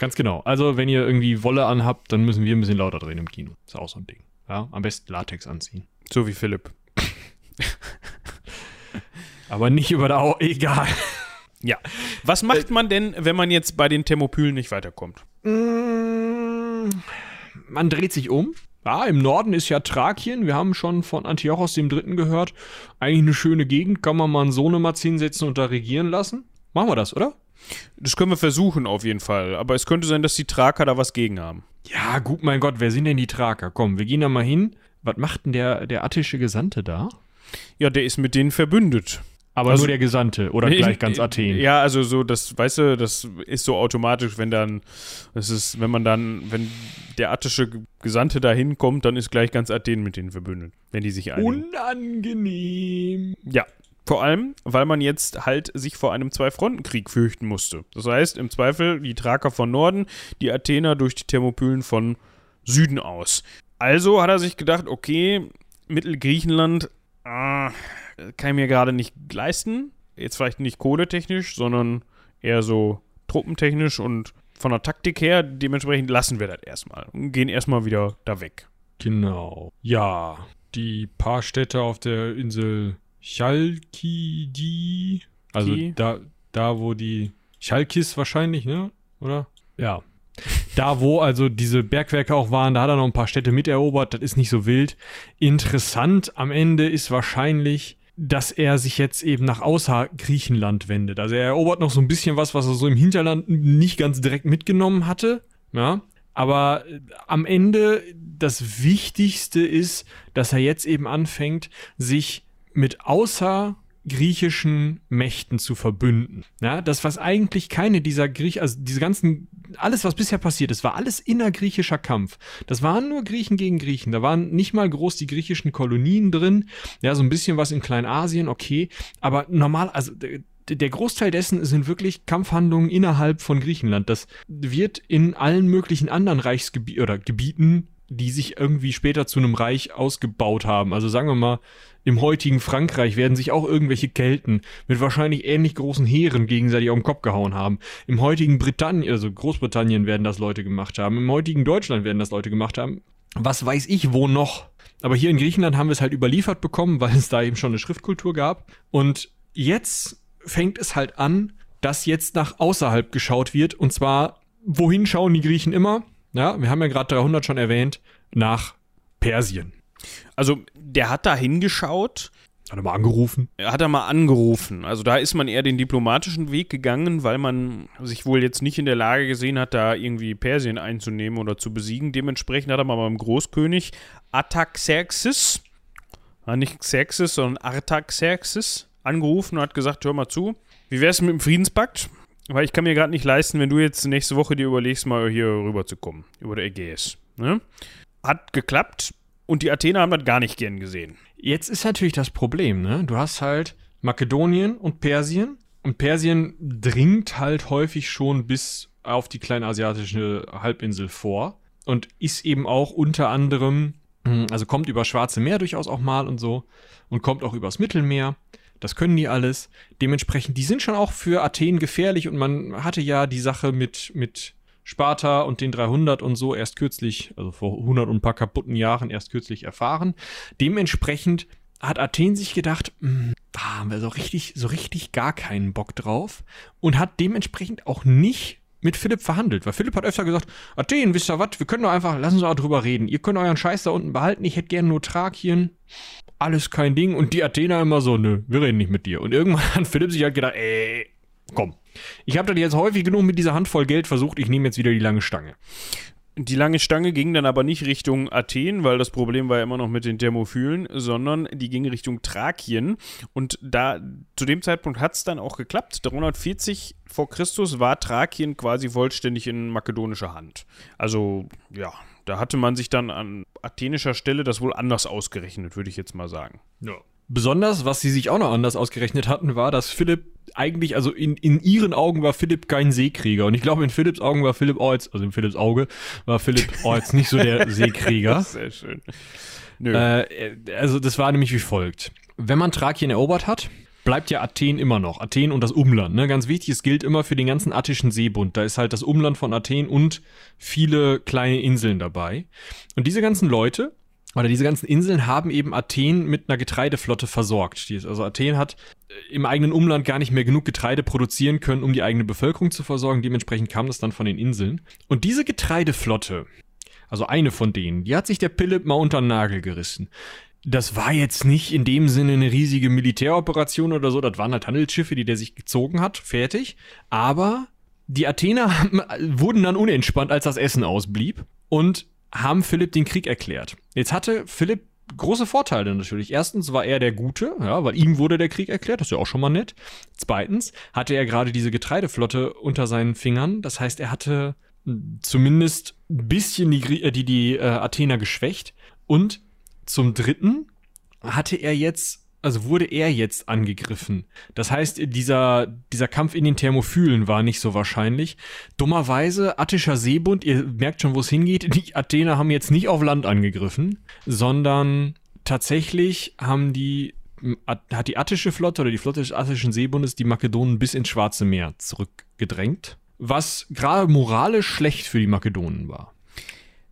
Ganz genau. Also, wenn ihr irgendwie Wolle anhabt, dann müssen wir ein bisschen lauter drehen im Kino. Ist auch so ein Ding. Ja, am besten Latex anziehen. So wie Philipp. *laughs* Aber nicht über der Au egal. Ja. Was macht man denn, wenn man jetzt bei den Thermopylen nicht weiterkommt? Mm, man dreht sich um, ja, im Norden ist ja Thrakien. Wir haben schon von Antiochos dem Dritten gehört. Eigentlich eine schöne Gegend. Kann man mal einen Sohnematz hinsetzen und da regieren lassen? Machen wir das, oder? Das können wir versuchen auf jeden Fall. Aber es könnte sein, dass die Thraker da was gegen haben. Ja, gut, mein Gott, wer sind denn die Thraker? Komm, wir gehen da mal hin. Was macht denn der, der attische Gesandte da? Ja, der ist mit denen verbündet. Aber also, nur der Gesandte oder gleich ganz Athen. Ja, also so, das, weißt du, das ist so automatisch, wenn dann, das ist, wenn man dann, wenn der attische Gesandte da hinkommt, dann ist gleich ganz Athen mit denen verbündet, wenn die sich einigen. Unangenehm. Ja. Vor allem, weil man jetzt halt sich vor einem Zwei-Fronten-Krieg fürchten musste. Das heißt, im Zweifel die Thraker von Norden, die Athener durch die Thermopylen von Süden aus. Also hat er sich gedacht, okay, Mittelgriechenland, ah, kann ich mir gerade nicht leisten. Jetzt vielleicht nicht kohletechnisch, sondern eher so truppentechnisch und von der Taktik her. Dementsprechend lassen wir das erstmal und gehen erstmal wieder da weg. Genau. Ja, die paar Städte auf der Insel Chalkidi, also da, da wo die Chalkis wahrscheinlich, ne? Oder? Ja. Da, wo also diese Bergwerke auch waren, da hat er noch ein paar Städte miterobert, das ist nicht so wild. Interessant am Ende ist wahrscheinlich, dass er sich jetzt eben nach außer Griechenland wendet. Also er erobert noch so ein bisschen was, was er so im Hinterland nicht ganz direkt mitgenommen hatte. Ja. Aber äh, am Ende das Wichtigste ist, dass er jetzt eben anfängt, sich mit außer griechischen Mächten zu verbünden. Ja, das, was eigentlich keine dieser Griechen, also diese ganzen, alles, was bisher passiert ist, war alles innergriechischer Kampf. Das waren nur Griechen gegen Griechen. Da waren nicht mal groß die griechischen Kolonien drin. Ja, so ein bisschen was in Kleinasien, okay. Aber normal, also der Großteil dessen sind wirklich Kampfhandlungen innerhalb von Griechenland. Das wird in allen möglichen anderen Reichsgebieten oder Gebieten, die sich irgendwie später zu einem Reich ausgebaut haben. Also sagen wir mal, im heutigen Frankreich werden sich auch irgendwelche Kelten mit wahrscheinlich ähnlich großen Heeren gegenseitig auf den Kopf gehauen haben. Im heutigen Britannien, also Großbritannien werden das Leute gemacht haben. Im heutigen Deutschland werden das Leute gemacht haben. Was weiß ich wo noch? Aber hier in Griechenland haben wir es halt überliefert bekommen, weil es da eben schon eine Schriftkultur gab. Und jetzt fängt es halt an, dass jetzt nach außerhalb geschaut wird. Und zwar, wohin schauen die Griechen immer? Ja, wir haben ja gerade 300 schon erwähnt, nach Persien. Also, der hat da hingeschaut. Hat er mal angerufen? Hat er mal angerufen. Also da ist man eher den diplomatischen Weg gegangen, weil man sich wohl jetzt nicht in der Lage gesehen hat, da irgendwie Persien einzunehmen oder zu besiegen. Dementsprechend hat er mal beim Großkönig Artaxerxes, nicht Xerxes, sondern Artaxerxes angerufen und hat gesagt, hör mal zu, wie wär's mit dem Friedenspakt? Weil ich kann mir gerade nicht leisten, wenn du jetzt nächste Woche dir überlegst, mal hier rüber zu kommen, über der Ägäis. Ne? Hat geklappt und die Athener haben das gar nicht gern gesehen. Jetzt ist natürlich das Problem, ne? Du hast halt Makedonien und Persien. Und Persien dringt halt häufig schon bis auf die kleinasiatische Halbinsel vor. Und ist eben auch unter anderem, hm, also kommt über Schwarze Meer durchaus auch mal und so. Und kommt auch übers Mittelmeer. Das können die alles. Dementsprechend, die sind schon auch für Athen gefährlich. Und man hatte ja die Sache mit, mit Sparta und den 300 und so erst kürzlich, also vor 100 und ein paar kaputten Jahren erst kürzlich erfahren. Dementsprechend hat Athen sich gedacht, hm, da haben wir so richtig, so richtig gar keinen Bock drauf und hat dementsprechend auch nicht mit Philipp verhandelt, weil Philipp hat öfter gesagt, Athen, wisst ihr was, wir können doch einfach, lassen Sie auch drüber reden. Ihr könnt euren Scheiß da unten behalten, ich hätte gerne nur Thrakien. Alles kein Ding. Und die Athener immer so, nö, wir reden nicht mit dir. Und irgendwann *laughs* hat Philipp sich halt gedacht, ey, komm, ich habe das jetzt häufig genug mit dieser Handvoll Geld versucht, ich nehme jetzt wieder die lange Stange. Die lange Stange ging dann aber nicht Richtung Athen, weil das Problem war ja immer noch mit den Thermophilen, sondern die ging Richtung Thrakien. Und da zu dem Zeitpunkt hat es dann auch geklappt. 340 vor Christus war Thrakien quasi vollständig in makedonischer Hand. Also ja, da hatte man sich dann an athenischer Stelle das wohl anders ausgerechnet, würde ich jetzt mal sagen. Ja. Besonders, was sie sich auch noch anders ausgerechnet hatten, war, dass Philipp eigentlich, also in, in ihren Augen war Philipp kein Seekrieger. Und ich glaube, in Philipps Augen war Philipp auch jetzt, also in Philipps Auge, war Philipp *laughs* auch jetzt nicht so der Seekrieger. *laughs* Sehr schön. Äh, also das war nämlich wie folgt. Wenn man Thrakien erobert hat, bleibt ja Athen immer noch. Athen und das Umland. Ne? Ganz wichtig, es gilt immer für den ganzen attischen Seebund. Da ist halt das Umland von Athen und viele kleine Inseln dabei. Und diese ganzen Leute oder diese ganzen Inseln haben eben Athen mit einer Getreideflotte versorgt. Also Athen hat äh, im eigenen Umland gar nicht mehr genug Getreide produzieren können, um die eigene Bevölkerung zu versorgen. Dementsprechend kam das dann von den Inseln. Und diese Getreideflotte, also eine von denen, die hat sich der Philipp mal unter den Nagel gerissen. Das war jetzt nicht in dem Sinne eine riesige Militäroperation oder so, das waren halt Handelsschiffe, die der sich gezogen hat, fertig. Aber die Athener *laughs* wurden dann unentspannt, als das Essen ausblieb. Und haben Philipp den Krieg erklärt. Jetzt hatte Philipp große Vorteile natürlich. Erstens war er der Gute, ja, weil ihm wurde der Krieg erklärt, das ist ja auch schon mal nett. Zweitens hatte er gerade diese Getreideflotte unter seinen Fingern, das heißt, er hatte zumindest ein bisschen die, äh, die, die äh, Athener geschwächt. Und zum Dritten hatte er jetzt also wurde er jetzt angegriffen. Das heißt, dieser, dieser Kampf in den Thermophylen war nicht so wahrscheinlich. Dummerweise, attischer Seebund, ihr merkt schon, wo es hingeht, *laughs* die Athener haben jetzt nicht auf Land angegriffen, sondern tatsächlich haben die, hat die attische Flotte oder die Flotte des attischen Seebundes die Makedonen bis ins Schwarze Meer zurückgedrängt, was gerade moralisch schlecht für die Makedonen war.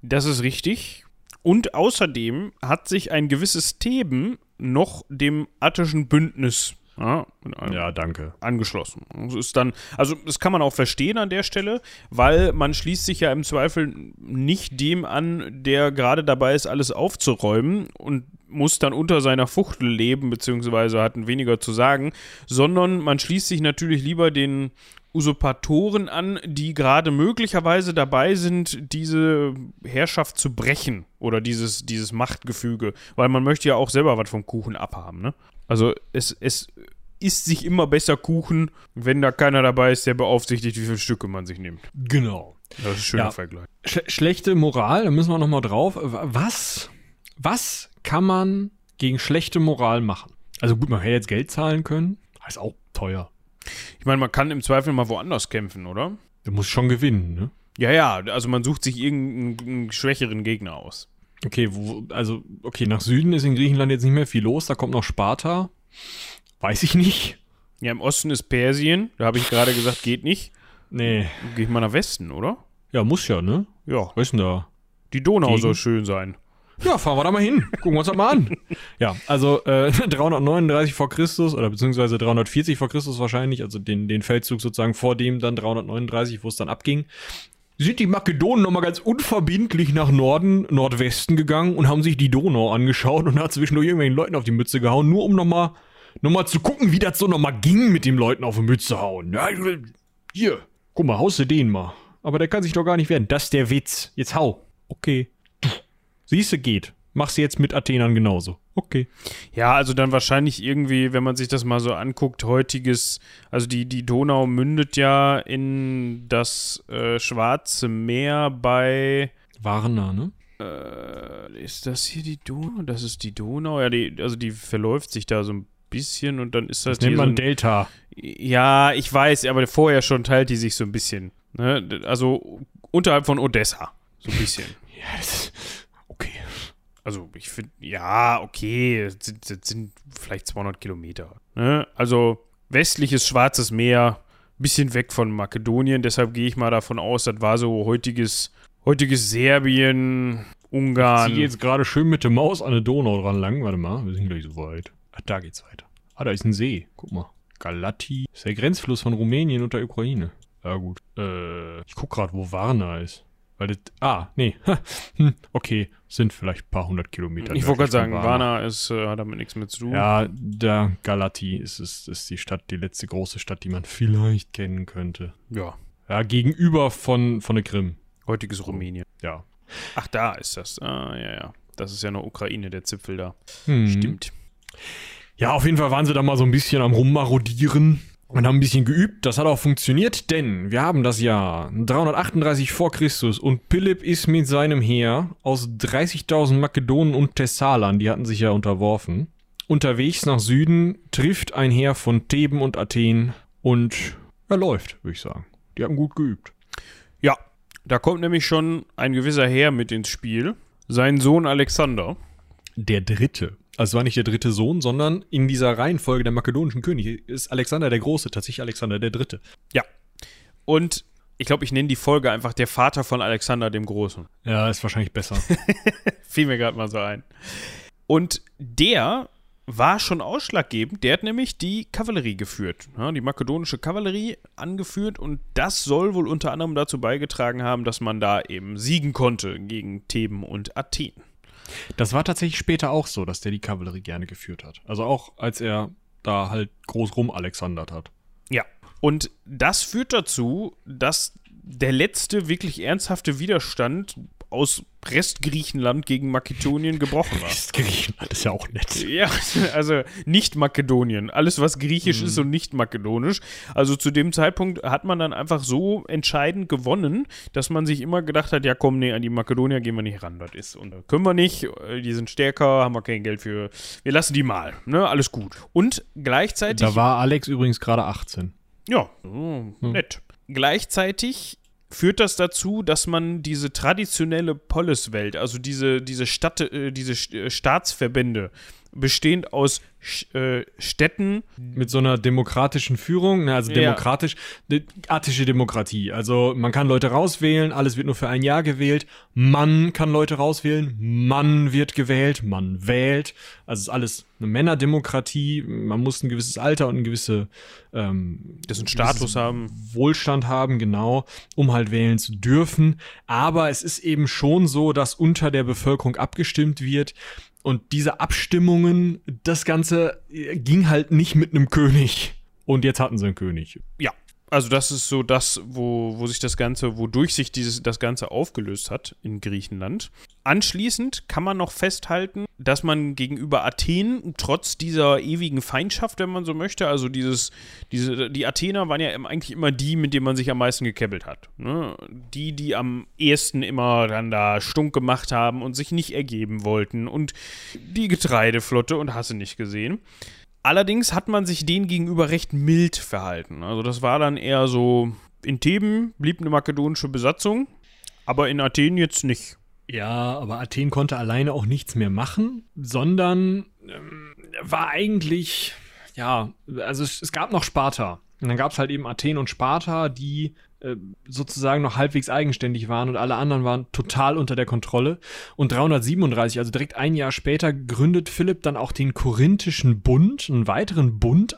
Das ist richtig. Und außerdem hat sich ein gewisses Theben noch dem attischen Bündnis ja, ja, danke. Angeschlossen. Das ist dann, also das kann man auch verstehen an der Stelle, weil man schließt sich ja im Zweifel nicht dem an, der gerade dabei ist, alles aufzuräumen und muss dann unter seiner Fuchtel leben, beziehungsweise hat weniger zu sagen, sondern man schließt sich natürlich lieber den Usurpatoren an, die gerade möglicherweise dabei sind, diese Herrschaft zu brechen oder dieses, dieses Machtgefüge, weil man möchte ja auch selber was vom Kuchen abhaben, ne? Also es, es isst sich immer besser Kuchen, wenn da keiner dabei ist, der beaufsichtigt, wie viele Stücke man sich nimmt. Genau. Das ist ein schöner ja. Vergleich. Sch schlechte Moral, da müssen wir nochmal drauf. Was, was kann man gegen schlechte Moral machen? Also gut, man hätte jetzt Geld zahlen können, ist auch teuer. Ich meine, man kann im Zweifel mal woanders kämpfen, oder? Du musst schon gewinnen, ne? Ja, ja, also man sucht sich irgendeinen schwächeren Gegner aus. Okay, wo, also, okay, nach Süden ist in Griechenland jetzt nicht mehr viel los, da kommt noch Sparta. Weiß ich nicht. Ja, im Osten ist Persien, da habe ich gerade gesagt, geht nicht. Nee. Gehe ich mal nach Westen, oder? Ja, muss ja, ne? Ja. Was ist denn da? Die Donau Gegen? soll schön sein. Ja, fahren wir da mal hin. Gucken wir uns das mal an. *laughs* Ja, also äh, *laughs* 339 vor Christus oder beziehungsweise 340 vor Christus wahrscheinlich, also den, den Feldzug sozusagen vor dem dann 339, wo es dann abging, sind die Makedonen nochmal ganz unverbindlich nach Norden, Nordwesten gegangen und haben sich die Donau angeschaut und hat zwischendurch irgendwelchen Leuten auf die Mütze gehauen, nur um nochmal noch mal zu gucken, wie das so nochmal ging mit dem Leuten auf die Mütze hauen. Ja, hier, guck mal, haust du den mal. Aber der kann sich doch gar nicht werden. Das ist der Witz. Jetzt hau. Okay. Siehste, geht. Mach's jetzt mit Athenern genauso. Okay. Ja, also dann wahrscheinlich irgendwie, wenn man sich das mal so anguckt, heutiges, also die, die Donau mündet ja in das äh, Schwarze Meer bei. Warner, ne? Äh, ist das hier die Donau? Das ist die Donau. Ja, die, also die verläuft sich da so ein bisschen und dann ist das, Das nennt man so ein, Delta. Ja, ich weiß, aber vorher schon teilt die sich so ein bisschen. Ne? Also unterhalb von Odessa. So ein bisschen. *laughs* Ja, das okay. Also ich finde, ja, okay, das sind, das sind vielleicht 200 Kilometer. Ne? Also westliches Schwarzes Meer, bisschen weg von Makedonien. Deshalb gehe ich mal davon aus, das war so heutiges, heutiges Serbien, Ich Ungarn. ziehe jetzt gerade schön mit der Maus an eine Donau dran lang. Warte mal, wir sind gleich so weit. Ach, da geht's weiter. Ah, da ist ein See. Guck mal. Galati. Das ist der Grenzfluss von Rumänien und der Ukraine. Ja, gut. Äh, ich guck gerade, wo Varna ist. Weil das. Ah, nee. *laughs* Hm, okay. Sind vielleicht ein paar hundert Kilometer. ich wollte gerade sagen, Varna ist, äh, hat damit nichts mit zu tun. Ja, da Galati ist, ist, ist die Stadt, die letzte große Stadt, die man vielleicht kennen könnte. ja, Ja, gegenüber von, von der Krim. heutiges Rumänien. Ja. Ach, da ist das. Ah, ja, ja. Das ist ja noch Ukraine, der Zipfel da. Hm. Stimmt. Ja, auf jeden Fall waren sie da mal so ein bisschen am Rummarodieren und haben ein bisschen geübt. Das hat auch funktioniert, denn wir haben das Jahr 338 vor Christus und Philipp ist mit seinem Heer aus 30.000 Makedonen und Thessalern, die hatten sich ja unterworfen, unterwegs nach Süden, trifft ein Heer von Theben und Athen und er läuft, würde ich sagen. Die haben gut geübt. Ja, da kommt nämlich schon ein gewisser Herr mit ins Spiel. Sein Sohn Alexander. Der dritte. Also es war nicht der dritte Sohn, sondern in dieser Reihenfolge der makedonischen Könige ist Alexander der Große tatsächlich Alexander der Dritte. Und ich glaube, ich nenne die Folge einfach der Vater von Alexander dem Großen. Ja, ist wahrscheinlich besser. *laughs* Fiel mir gerade mal so ein. Und der war schon ausschlaggebend. Der hat nämlich die Kavallerie geführt. Ja, die makedonische Kavallerie angeführt. Und das soll wohl unter anderem dazu beigetragen haben, dass man da eben siegen konnte gegen Theben und Athen. Das war tatsächlich später auch so, dass der die Kavallerie gerne geführt hat. Also auch als er da halt groß rum Alexandert hat. Ja. Und das führt dazu, dass der letzte wirklich ernsthafte Widerstand aus Restgriechenland gegen Makedonien gebrochen war. Griechenland ist ja auch nett. Ja, also nicht Makedonien. Alles, was griechisch ist und nicht makedonisch. Also zu dem Zeitpunkt hat man dann einfach so entscheidend gewonnen, dass man sich immer gedacht hat, ja komm, nee, an die Makedonier gehen wir nicht ran. Das ist, und da können wir nicht, äh, die sind stärker, haben wir kein Geld für. Wir lassen die mal. Ne, alles gut. Und gleichzeitig. Da war Alex übrigens gerade 18. Ja, oh, nett. Gleichzeitig führt das dazu, dass man diese traditionelle Poliswelt, also diese, diese, Stadt, äh, diese äh, Staatsverbände, bestehend aus äh, Städten, Mit so einer demokratischen Führung, ne, also Ja. demokratisch, de, attische Demokratie. Also man kann Leute rauswählen, alles wird nur für ein Jahr gewählt. Man kann Leute rauswählen, man wird gewählt, man wählt. Also es ist alles eine Männerdemokratie. Man muss ein gewisses Alter und ein gewisse ähm, das einen Status haben. Wohlstand haben, genau, um halt wählen zu dürfen. Aber es ist eben schon so, dass unter der Bevölkerung abgestimmt wird. Und diese Abstimmungen, das Ganze äh, ging halt nicht mit einem König. Und jetzt hatten sie einen König. Ja. Also das ist so das, wo, wo sich das Ganze, wodurch sich dieses, das Ganze aufgelöst hat in Griechenland. Anschließend kann man noch festhalten, dass man gegenüber Athen trotz dieser ewigen Feindschaft, wenn man so möchte, also dieses, diese, die Athener waren ja eigentlich immer die, mit denen man sich am meisten gekebbelt hat. Ne? Die, die am ehesten immer dann da stunk gemacht haben und sich nicht ergeben wollten und die Getreideflotte und hasse nicht gesehen. Allerdings hat man sich denen gegenüber recht mild verhalten. Also das war dann eher so, in Theben blieb eine makedonische Besatzung, aber in Athen jetzt nicht. Ja, aber Athen konnte alleine auch nichts mehr machen, sondern ähm, war eigentlich, ja, also es, es gab noch Sparta. Und dann gab es halt eben Athen und Sparta, die sozusagen noch halbwegs eigenständig waren und alle anderen waren total unter der Kontrolle. Und 337, also direkt ein Jahr später, gründet Philipp dann auch den Korinthischen Bund, einen weiteren Bund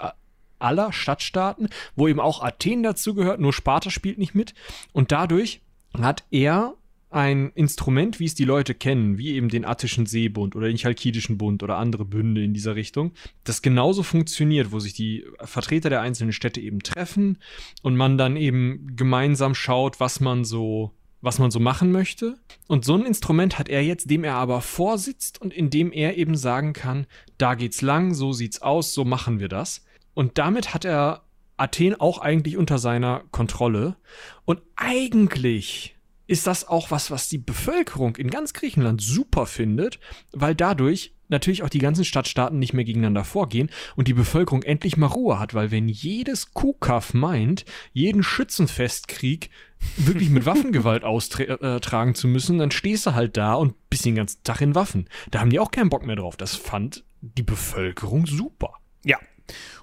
aller Stadtstaaten, wo eben auch Athen dazugehört, nur Sparta spielt nicht mit. Und dadurch hat er ein Instrument, wie es die Leute kennen, wie eben den Attischen Seebund oder den Chalkidischen Bund oder andere Bünde in dieser Richtung, das genauso funktioniert, wo sich die Vertreter der einzelnen Städte eben treffen und man dann eben gemeinsam schaut, was man so was man so machen möchte. Und so ein Instrument hat er jetzt, dem er aber vorsitzt und in dem er eben sagen kann, da geht's lang, so sieht's aus, so machen wir das. Und damit hat er Athen auch eigentlich unter seiner Kontrolle. Und eigentlich ist das auch was, was die Bevölkerung in ganz Griechenland super findet, weil dadurch natürlich auch die ganzen Stadtstaaten nicht mehr gegeneinander vorgehen und die Bevölkerung endlich mal Ruhe hat, weil wenn jedes Kuhkaff meint, jeden Schützenfestkrieg wirklich mit *laughs* Waffengewalt austragen äh, zu müssen, dann stehst du halt da und bist den ganzen Tag in Waffen. Da haben die auch keinen Bock mehr drauf. Das fand die Bevölkerung super. Ja.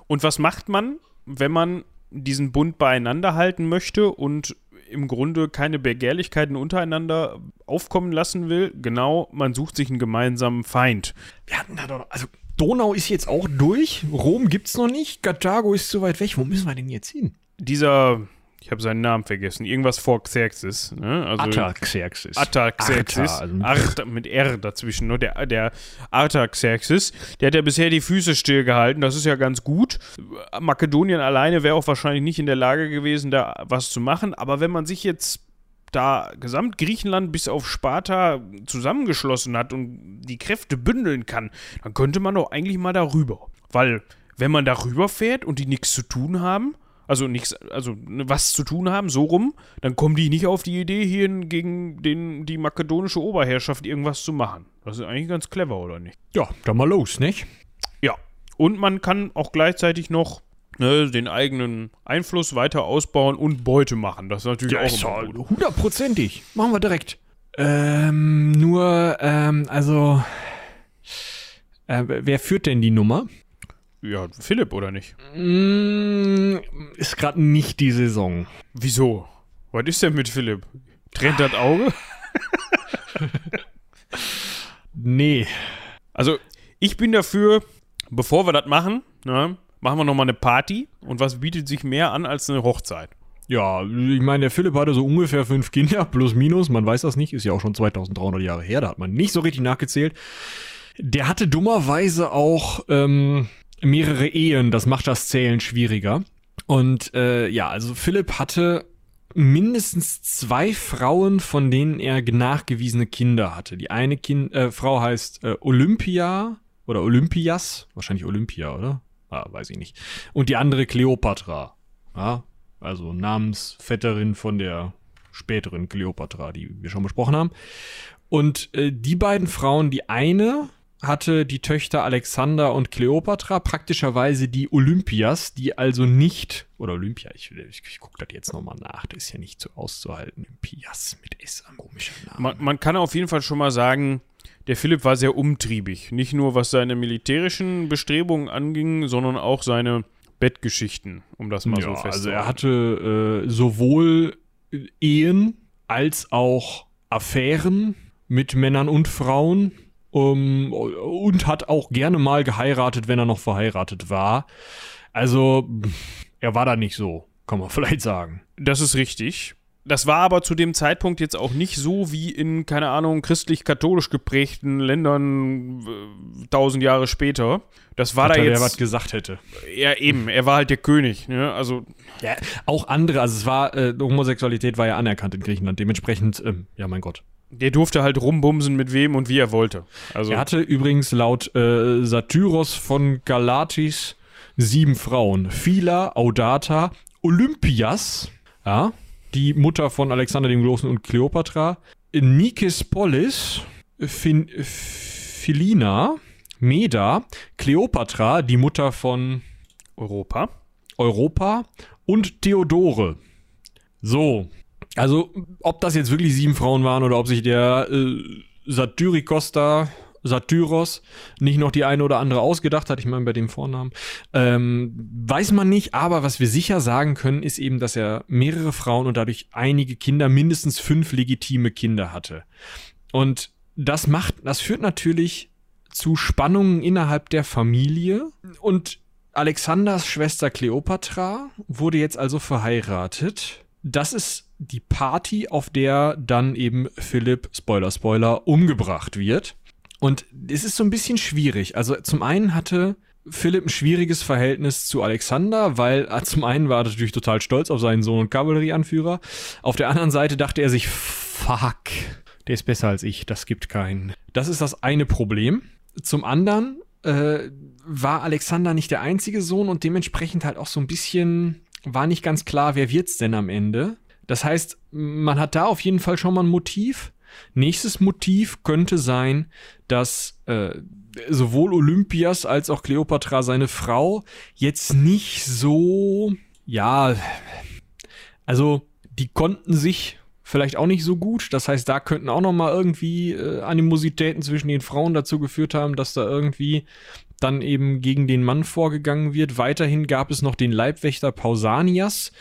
Und was macht man, wenn man diesen Bund beieinander halten möchte und im Grunde keine Begehrlichkeiten untereinander aufkommen lassen will. Genau, man sucht sich einen gemeinsamen Feind. Wir hatten da doch, also Donau ist jetzt auch durch, Rom gibt's noch nicht, Karthago ist zu weit weg. Wo müssen wir denn jetzt hin? Dieser ich habe seinen Namen vergessen. Irgendwas vor Xerxes. Ne? Also Artaxerxes. Artaxerxes. Arta, also mit, Arta, mit R dazwischen. Ne? Der, der Artaxerxes. Der hat ja bisher die Füße stillgehalten. Das ist ja ganz gut. Makedonien alleine wäre auch wahrscheinlich nicht in der Lage gewesen, da was zu machen. Aber wenn man sich jetzt da gesamt Griechenland bis auf Sparta zusammengeschlossen hat und die Kräfte bündeln kann, dann könnte man doch eigentlich mal darüber. Weil, wenn man darüber fährt und die nichts zu tun haben, also nichts, also was zu tun haben, so rum, dann kommen die nicht auf die Idee, hier gegen den, die makedonische Oberherrschaft irgendwas zu machen. Das ist eigentlich ganz clever, oder nicht? Ja, dann mal los, nicht? Ja. Und man kann auch gleichzeitig noch ne, den eigenen Einfluss weiter ausbauen und Beute machen. Das ist natürlich ja, auch immer gut. Hundertprozentig. Machen wir direkt. Ähm, nur, ähm, also, äh, wer führt denn die Nummer? Ja, Philipp, oder nicht? Mm, ist gerade nicht die Saison. Wieso? Was ist denn mit Philipp? Trennt das Auge? *laughs* nee. Also, ich bin dafür, bevor wir das machen, ne, machen wir nochmal eine Party. Und was bietet sich mehr an als eine Hochzeit? Ja, ich meine, der Philipp hatte so ungefähr fünf Kinder, plus minus, man weiß das nicht, ist ja auch schon 2300 Jahre her, da hat man nicht so richtig nachgezählt. Der hatte dummerweise auch ähm, mehrere Ehen, das macht das Zählen schwieriger. Und äh, ja, also Philipp hatte mindestens zwei Frauen, von denen er nachgewiesene Kinder hatte. Die eine kind, äh, Frau heißt äh, Olympia oder Olympias, wahrscheinlich Olympia, oder? Ah, weiß ich nicht. Und die andere Kleopatra. Ja, also Namensvetterin von der späteren Kleopatra, die wir schon besprochen haben. Und äh, die beiden Frauen, die eine hatte die Töchter Alexander und Kleopatra praktischerweise die Olympias, die also nicht, oder Olympia, ich, ich, ich gucke das jetzt nochmal nach, das ist ja nicht so auszuhalten. Olympias mit S, ein komischer Name. Man, man kann auf jeden Fall schon mal sagen, der Philipp war sehr umtriebig. Nicht nur was seine militärischen Bestrebungen anging, sondern auch seine Bettgeschichten, um das mal ja, so festzuhalten. Also er hatte äh, sowohl Ehen als auch Affären mit Männern und Frauen um, und hat auch gerne mal geheiratet, wenn er noch verheiratet war. Also, er war da nicht so, kann man *laughs* vielleicht sagen. Das ist richtig. Das war aber zu dem Zeitpunkt jetzt auch nicht so wie in, keine Ahnung, christlich-katholisch geprägten Ländern äh, tausend Jahre später. Das war Hat da jetzt. Wer was gesagt hätte. Ja, eben. Er war halt der König. Ne? Also. Ja, auch andere. Also, es war, äh, Homosexualität war ja anerkannt in Griechenland. Dementsprechend, ähm, ja, mein Gott. Der durfte halt rumbumsen mit wem und wie er wollte. Also er hatte übrigens laut äh, Satyros von Galatis sieben Frauen. Phila, Audata, Olympias, ja, die Mutter von Alexander dem Großen und Kleopatra, Nikis Polis, fin Philina, Meda, Kleopatra, die Mutter von Europa, Europa und Theodore. So, also, ob das jetzt wirklich sieben Frauen waren oder ob sich der äh, Satyrikos da, Satyros, nicht noch die eine oder andere ausgedacht hat, ich meine bei dem Vornamen, ähm, weiß man nicht, aber was wir sicher sagen können, ist eben, dass er mehrere Frauen und dadurch einige Kinder, mindestens fünf legitime Kinder hatte. Und das macht, das führt natürlich zu Spannungen innerhalb der Familie und Alexanders Schwester Kleopatra wurde jetzt also verheiratet. Das ist die Party, auf der dann eben Philipp, Spoiler, Spoiler, umgebracht wird. Und es ist so ein bisschen schwierig. Also zum einen hatte Philipp ein schwieriges Verhältnis zu Alexander, weil äh, zum einen war er natürlich total stolz auf seinen Sohn und Kavallerieanführer. Auf der anderen Seite dachte er sich, fuck. Der ist besser als ich, das gibt keinen. Das ist das eine Problem. Zum anderen äh, war Alexander nicht der einzige Sohn und dementsprechend halt auch so ein bisschen war nicht ganz klar, wer wird's denn am Ende. Das heißt, man hat da auf jeden Fall schon mal ein Motiv. Nächstes Motiv könnte sein, dass äh, sowohl Olympias als auch Kleopatra, seine Frau, jetzt nicht so, ja, also die konnten sich vielleicht auch nicht so gut. Das heißt, da könnten auch noch mal irgendwie äh, Animositäten zwischen den Frauen dazu geführt haben, dass da irgendwie dann eben gegen den Mann vorgegangen wird. Weiterhin gab es noch den Leibwächter Pausanias,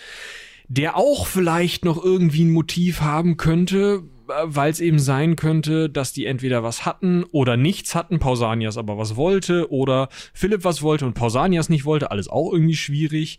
der auch vielleicht noch irgendwie ein Motiv haben könnte, weil es eben sein könnte, dass die entweder was hatten oder nichts hatten, Pausanias aber was wollte oder Philipp was wollte und Pausanias nicht wollte, alles auch irgendwie schwierig.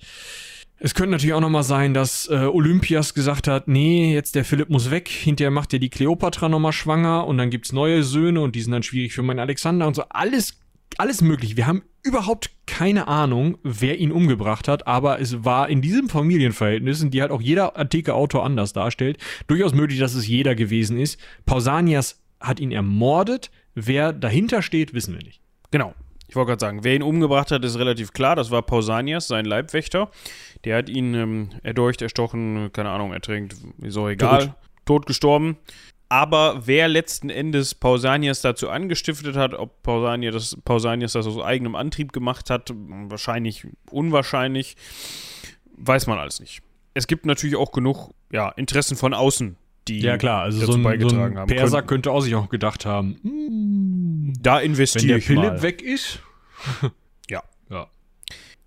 Es könnte natürlich auch nochmal sein, dass äh, Olympias gesagt hat, nee, jetzt der Philipp muss weg, hinterher macht er die Kleopatra nochmal schwanger und dann gibt's neue Söhne und die sind dann schwierig für meinen Alexander und so. Alles, alles möglich. Wir haben überhaupt keine Ahnung, wer ihn umgebracht hat, aber es war in diesem Familienverhältnissen, die halt auch jeder antike Autor anders darstellt, durchaus möglich, dass es jeder gewesen ist. Pausanias hat ihn ermordet. Wer dahinter steht, wissen wir nicht. Genau. Ich wollte gerade sagen, wer ihn umgebracht hat, ist relativ klar. Das war Pausanias, sein Leibwächter. Der hat ihn ähm, erdolcht, erstochen, keine Ahnung, ertränkt, ist auch egal. Tot, Tot gestorben. Aber wer letzten Endes Pausanias dazu angestiftet hat, ob Pausanias das, Pausanias das aus eigenem Antrieb gemacht hat, wahrscheinlich unwahrscheinlich, weiß man alles nicht. Es gibt natürlich auch genug ja, Interessen von außen, die ja klar, also dazu so ein, beigetragen so ein Perser könnte auch sich auch gedacht haben, hm, da investiere ich Wenn der Philipp weg ist.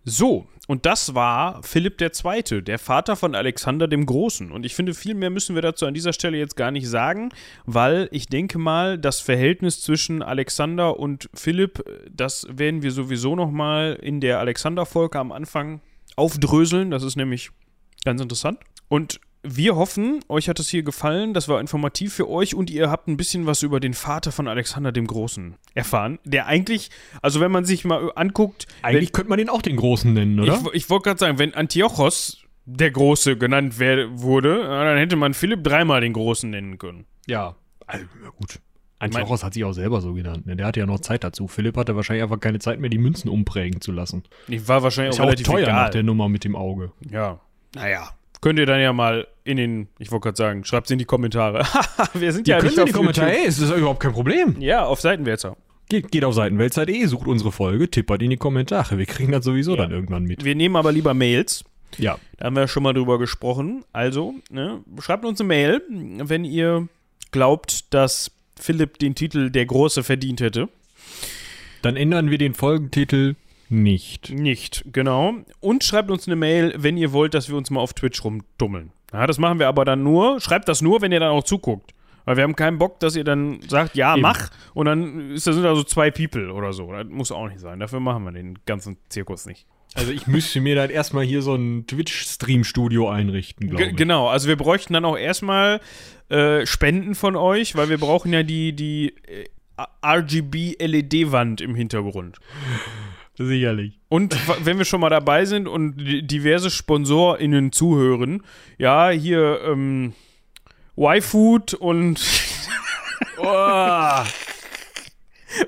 So, und das war Philipp II., der Vater von Alexander dem Großen. Und ich finde, viel mehr müssen wir dazu an dieser Stelle jetzt gar nicht sagen, weil ich denke mal, das Verhältnis zwischen Alexander und Philipp, das werden wir sowieso nochmal in der Alexander-Folge am Anfang aufdröseln. Das ist nämlich ganz interessant. Und wir hoffen, euch hat es hier gefallen. Das war informativ für euch und ihr habt ein bisschen was über den Vater von Alexander dem Großen erfahren. Der eigentlich, also wenn man sich mal anguckt. Eigentlich wenn, könnte man den auch den Großen nennen, oder? Ich, ich wollte gerade sagen, wenn Antiochos der Große genannt wär, wurde, dann hätte man Philipp dreimal den Großen nennen können. Ja, also, gut. Antiochos hat sich auch selber so genannt. Ne? Der hatte ja noch Zeit dazu. Philipp hatte wahrscheinlich einfach keine Zeit mehr, die Münzen umprägen zu lassen. Die war wahrscheinlich Ist auch relativ teuer egal. nach der Nummer mit dem Auge. Ja. Naja, Könnt ihr dann ja mal in den, ich wollte gerade sagen, schreibt es in die Kommentare. *laughs* Wir sind ja, ja nicht in die Kommentare, ey, ist das überhaupt kein Problem. Ja, auf Seitenwälzer. Geht, geht auf Seitenwälzer.de, sucht unsere Folge, tippert in die Kommentare. Wir kriegen das sowieso ja. dann irgendwann mit. Wir nehmen aber lieber Mails. Ja. Da haben wir ja schon mal drüber gesprochen. Also, ne, schreibt uns eine Mail, wenn ihr glaubt, dass Philipp den Titel Der Große verdient hätte. Dann ändern wir den Folgentitel nicht. Nicht, genau. Und schreibt uns eine Mail, wenn ihr wollt, dass wir uns mal auf Twitch rumdummeln. Ja, das machen wir aber dann nur. Schreibt das nur, wenn ihr dann auch zuguckt. Weil wir haben keinen Bock, dass ihr dann sagt, ja, Eben. mach. Und dann ist, das sind da so zwei People oder so. Das muss auch nicht sein. Dafür machen wir den ganzen Zirkus nicht. Also ich müsste mir dann erstmal hier so ein Twitch-Stream-Studio einrichten, glaube ich. Genau, also wir bräuchten dann auch erstmal äh, Spenden von euch, weil wir brauchen ja die, die äh, RGB-LED-Wand im Hintergrund. Sicherlich. Und wenn wir schon mal dabei sind und diverse SponsorInnen zuhören, ja, hier, ähm, Y-Food und. *laughs* oh. was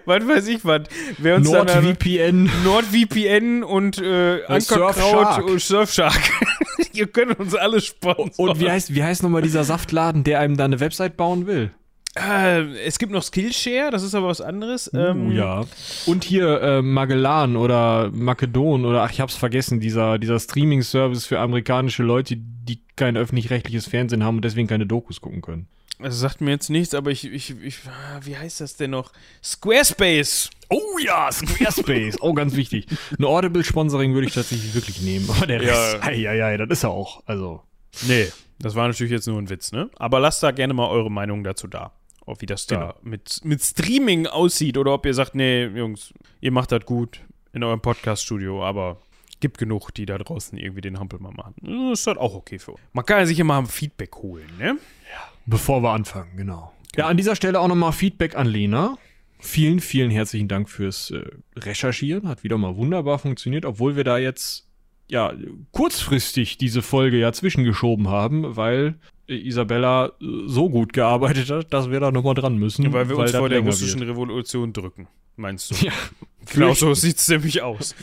weiß ich was. Wer uns NordVPN. NordVPN und äh, Ankerkraut und Surfshark. *laughs* Ihr könnt uns alles sponsern. Und wie heißt, wie heißt nochmal dieser Saftladen, der einem da eine Website bauen will? Äh, es gibt noch Skillshare, das ist aber was anderes. Uh, ähm, ja. Und hier äh, Magellan oder Makedon oder ach, ich hab's vergessen, dieser, dieser Streaming-Service für amerikanische Leute, die kein öffentlich-rechtliches Fernsehen haben und deswegen keine Dokus gucken können. Das sagt mir jetzt nichts, aber ich, ich, ich, wie heißt das denn noch? Squarespace! Oh ja, Squarespace. oh, ganz wichtig. Ein Audible-Sponsoring würde ich tatsächlich wirklich nehmen. Aber der Rest, ja, ja, ja, das ist er auch. Also. Nee, das war natürlich jetzt nur ein Witz, ne? Aber lasst da gerne mal eure Meinung dazu da wie das da genau. mit, mit Streaming aussieht oder ob ihr sagt, nee, Jungs, ihr macht das gut in eurem Podcast-Studio, aber gibt genug, die da draußen irgendwie den Hampel mal machen. Das ist halt auch okay für uns. Man kann ja sich immer Feedback holen, ne? Ja, bevor wir anfangen, genau. Ja, an dieser Stelle auch nochmal Feedback an Lena. Vielen, vielen herzlichen Dank fürs äh, Recherchieren. Hat wieder mal wunderbar funktioniert, obwohl wir da jetzt ja kurzfristig diese Folge ja zwischengeschoben haben, weil Isabella so gut gearbeitet hat, dass wir da nochmal dran müssen. Weil wir uns das vor der russischen wird. Revolution drücken, meinst du? *laughs* Ja, Genau so sieht es nämlich aus.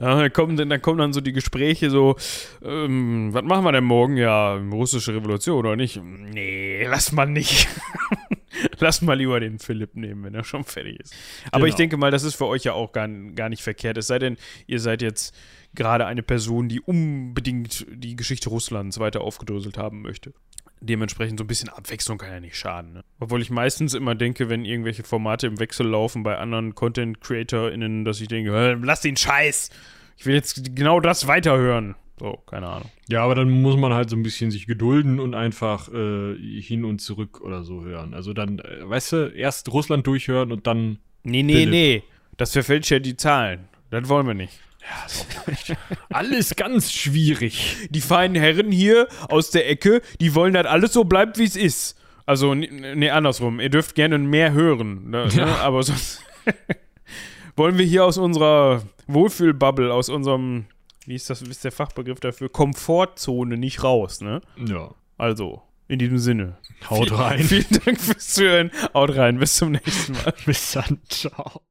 Ja, dann, kommen, dann, dann kommen dann so die Gespräche so, ähm, was machen wir denn morgen? Ja, russische Revolution oder nicht? Nee, lass mal nicht. *laughs* lass mal lieber den Philipp nehmen, wenn er schon fertig ist. Aber Genau. ich denke mal, das ist für euch ja auch gar, gar nicht verkehrt. Es sei denn, ihr seid jetzt gerade eine Person, die unbedingt die Geschichte Russlands weiter aufgedröselt haben möchte. Dementsprechend so ein bisschen Abwechslung kann ja nicht schaden. Ne? Obwohl ich meistens immer denke, wenn irgendwelche Formate im Wechsel laufen bei anderen Content-CreatorInnen, dass ich denke, "Hä, lass den Scheiß! Ich will jetzt genau das weiterhören. So, keine Ahnung. Ja, aber dann muss man halt so ein bisschen sich gedulden und einfach äh, hin und zurück oder so hören. Also dann, äh, weißt du, erst Russland durchhören und dann. Nee, nee, Philipp. nee. Das verfälscht ja die Zahlen. Das wollen wir nicht. Alles ganz schwierig. Die feinen Herren hier aus der Ecke, die wollen, dass alles so bleibt, wie es ist. Also, nee, andersrum. Ihr dürft gerne mehr hören. Ne, ne? Ja. Aber sonst *laughs* wollen wir hier aus unserer Wohlfühlbubble, aus unserem, wie ist das, wie ist der Fachbegriff dafür, Komfortzone nicht raus, ne? Ja. Also, in diesem Sinne. Haut rein. *laughs* Vielen Dank fürs Zuhören. Haut rein. Bis zum nächsten Mal. Bis dann. Ciao.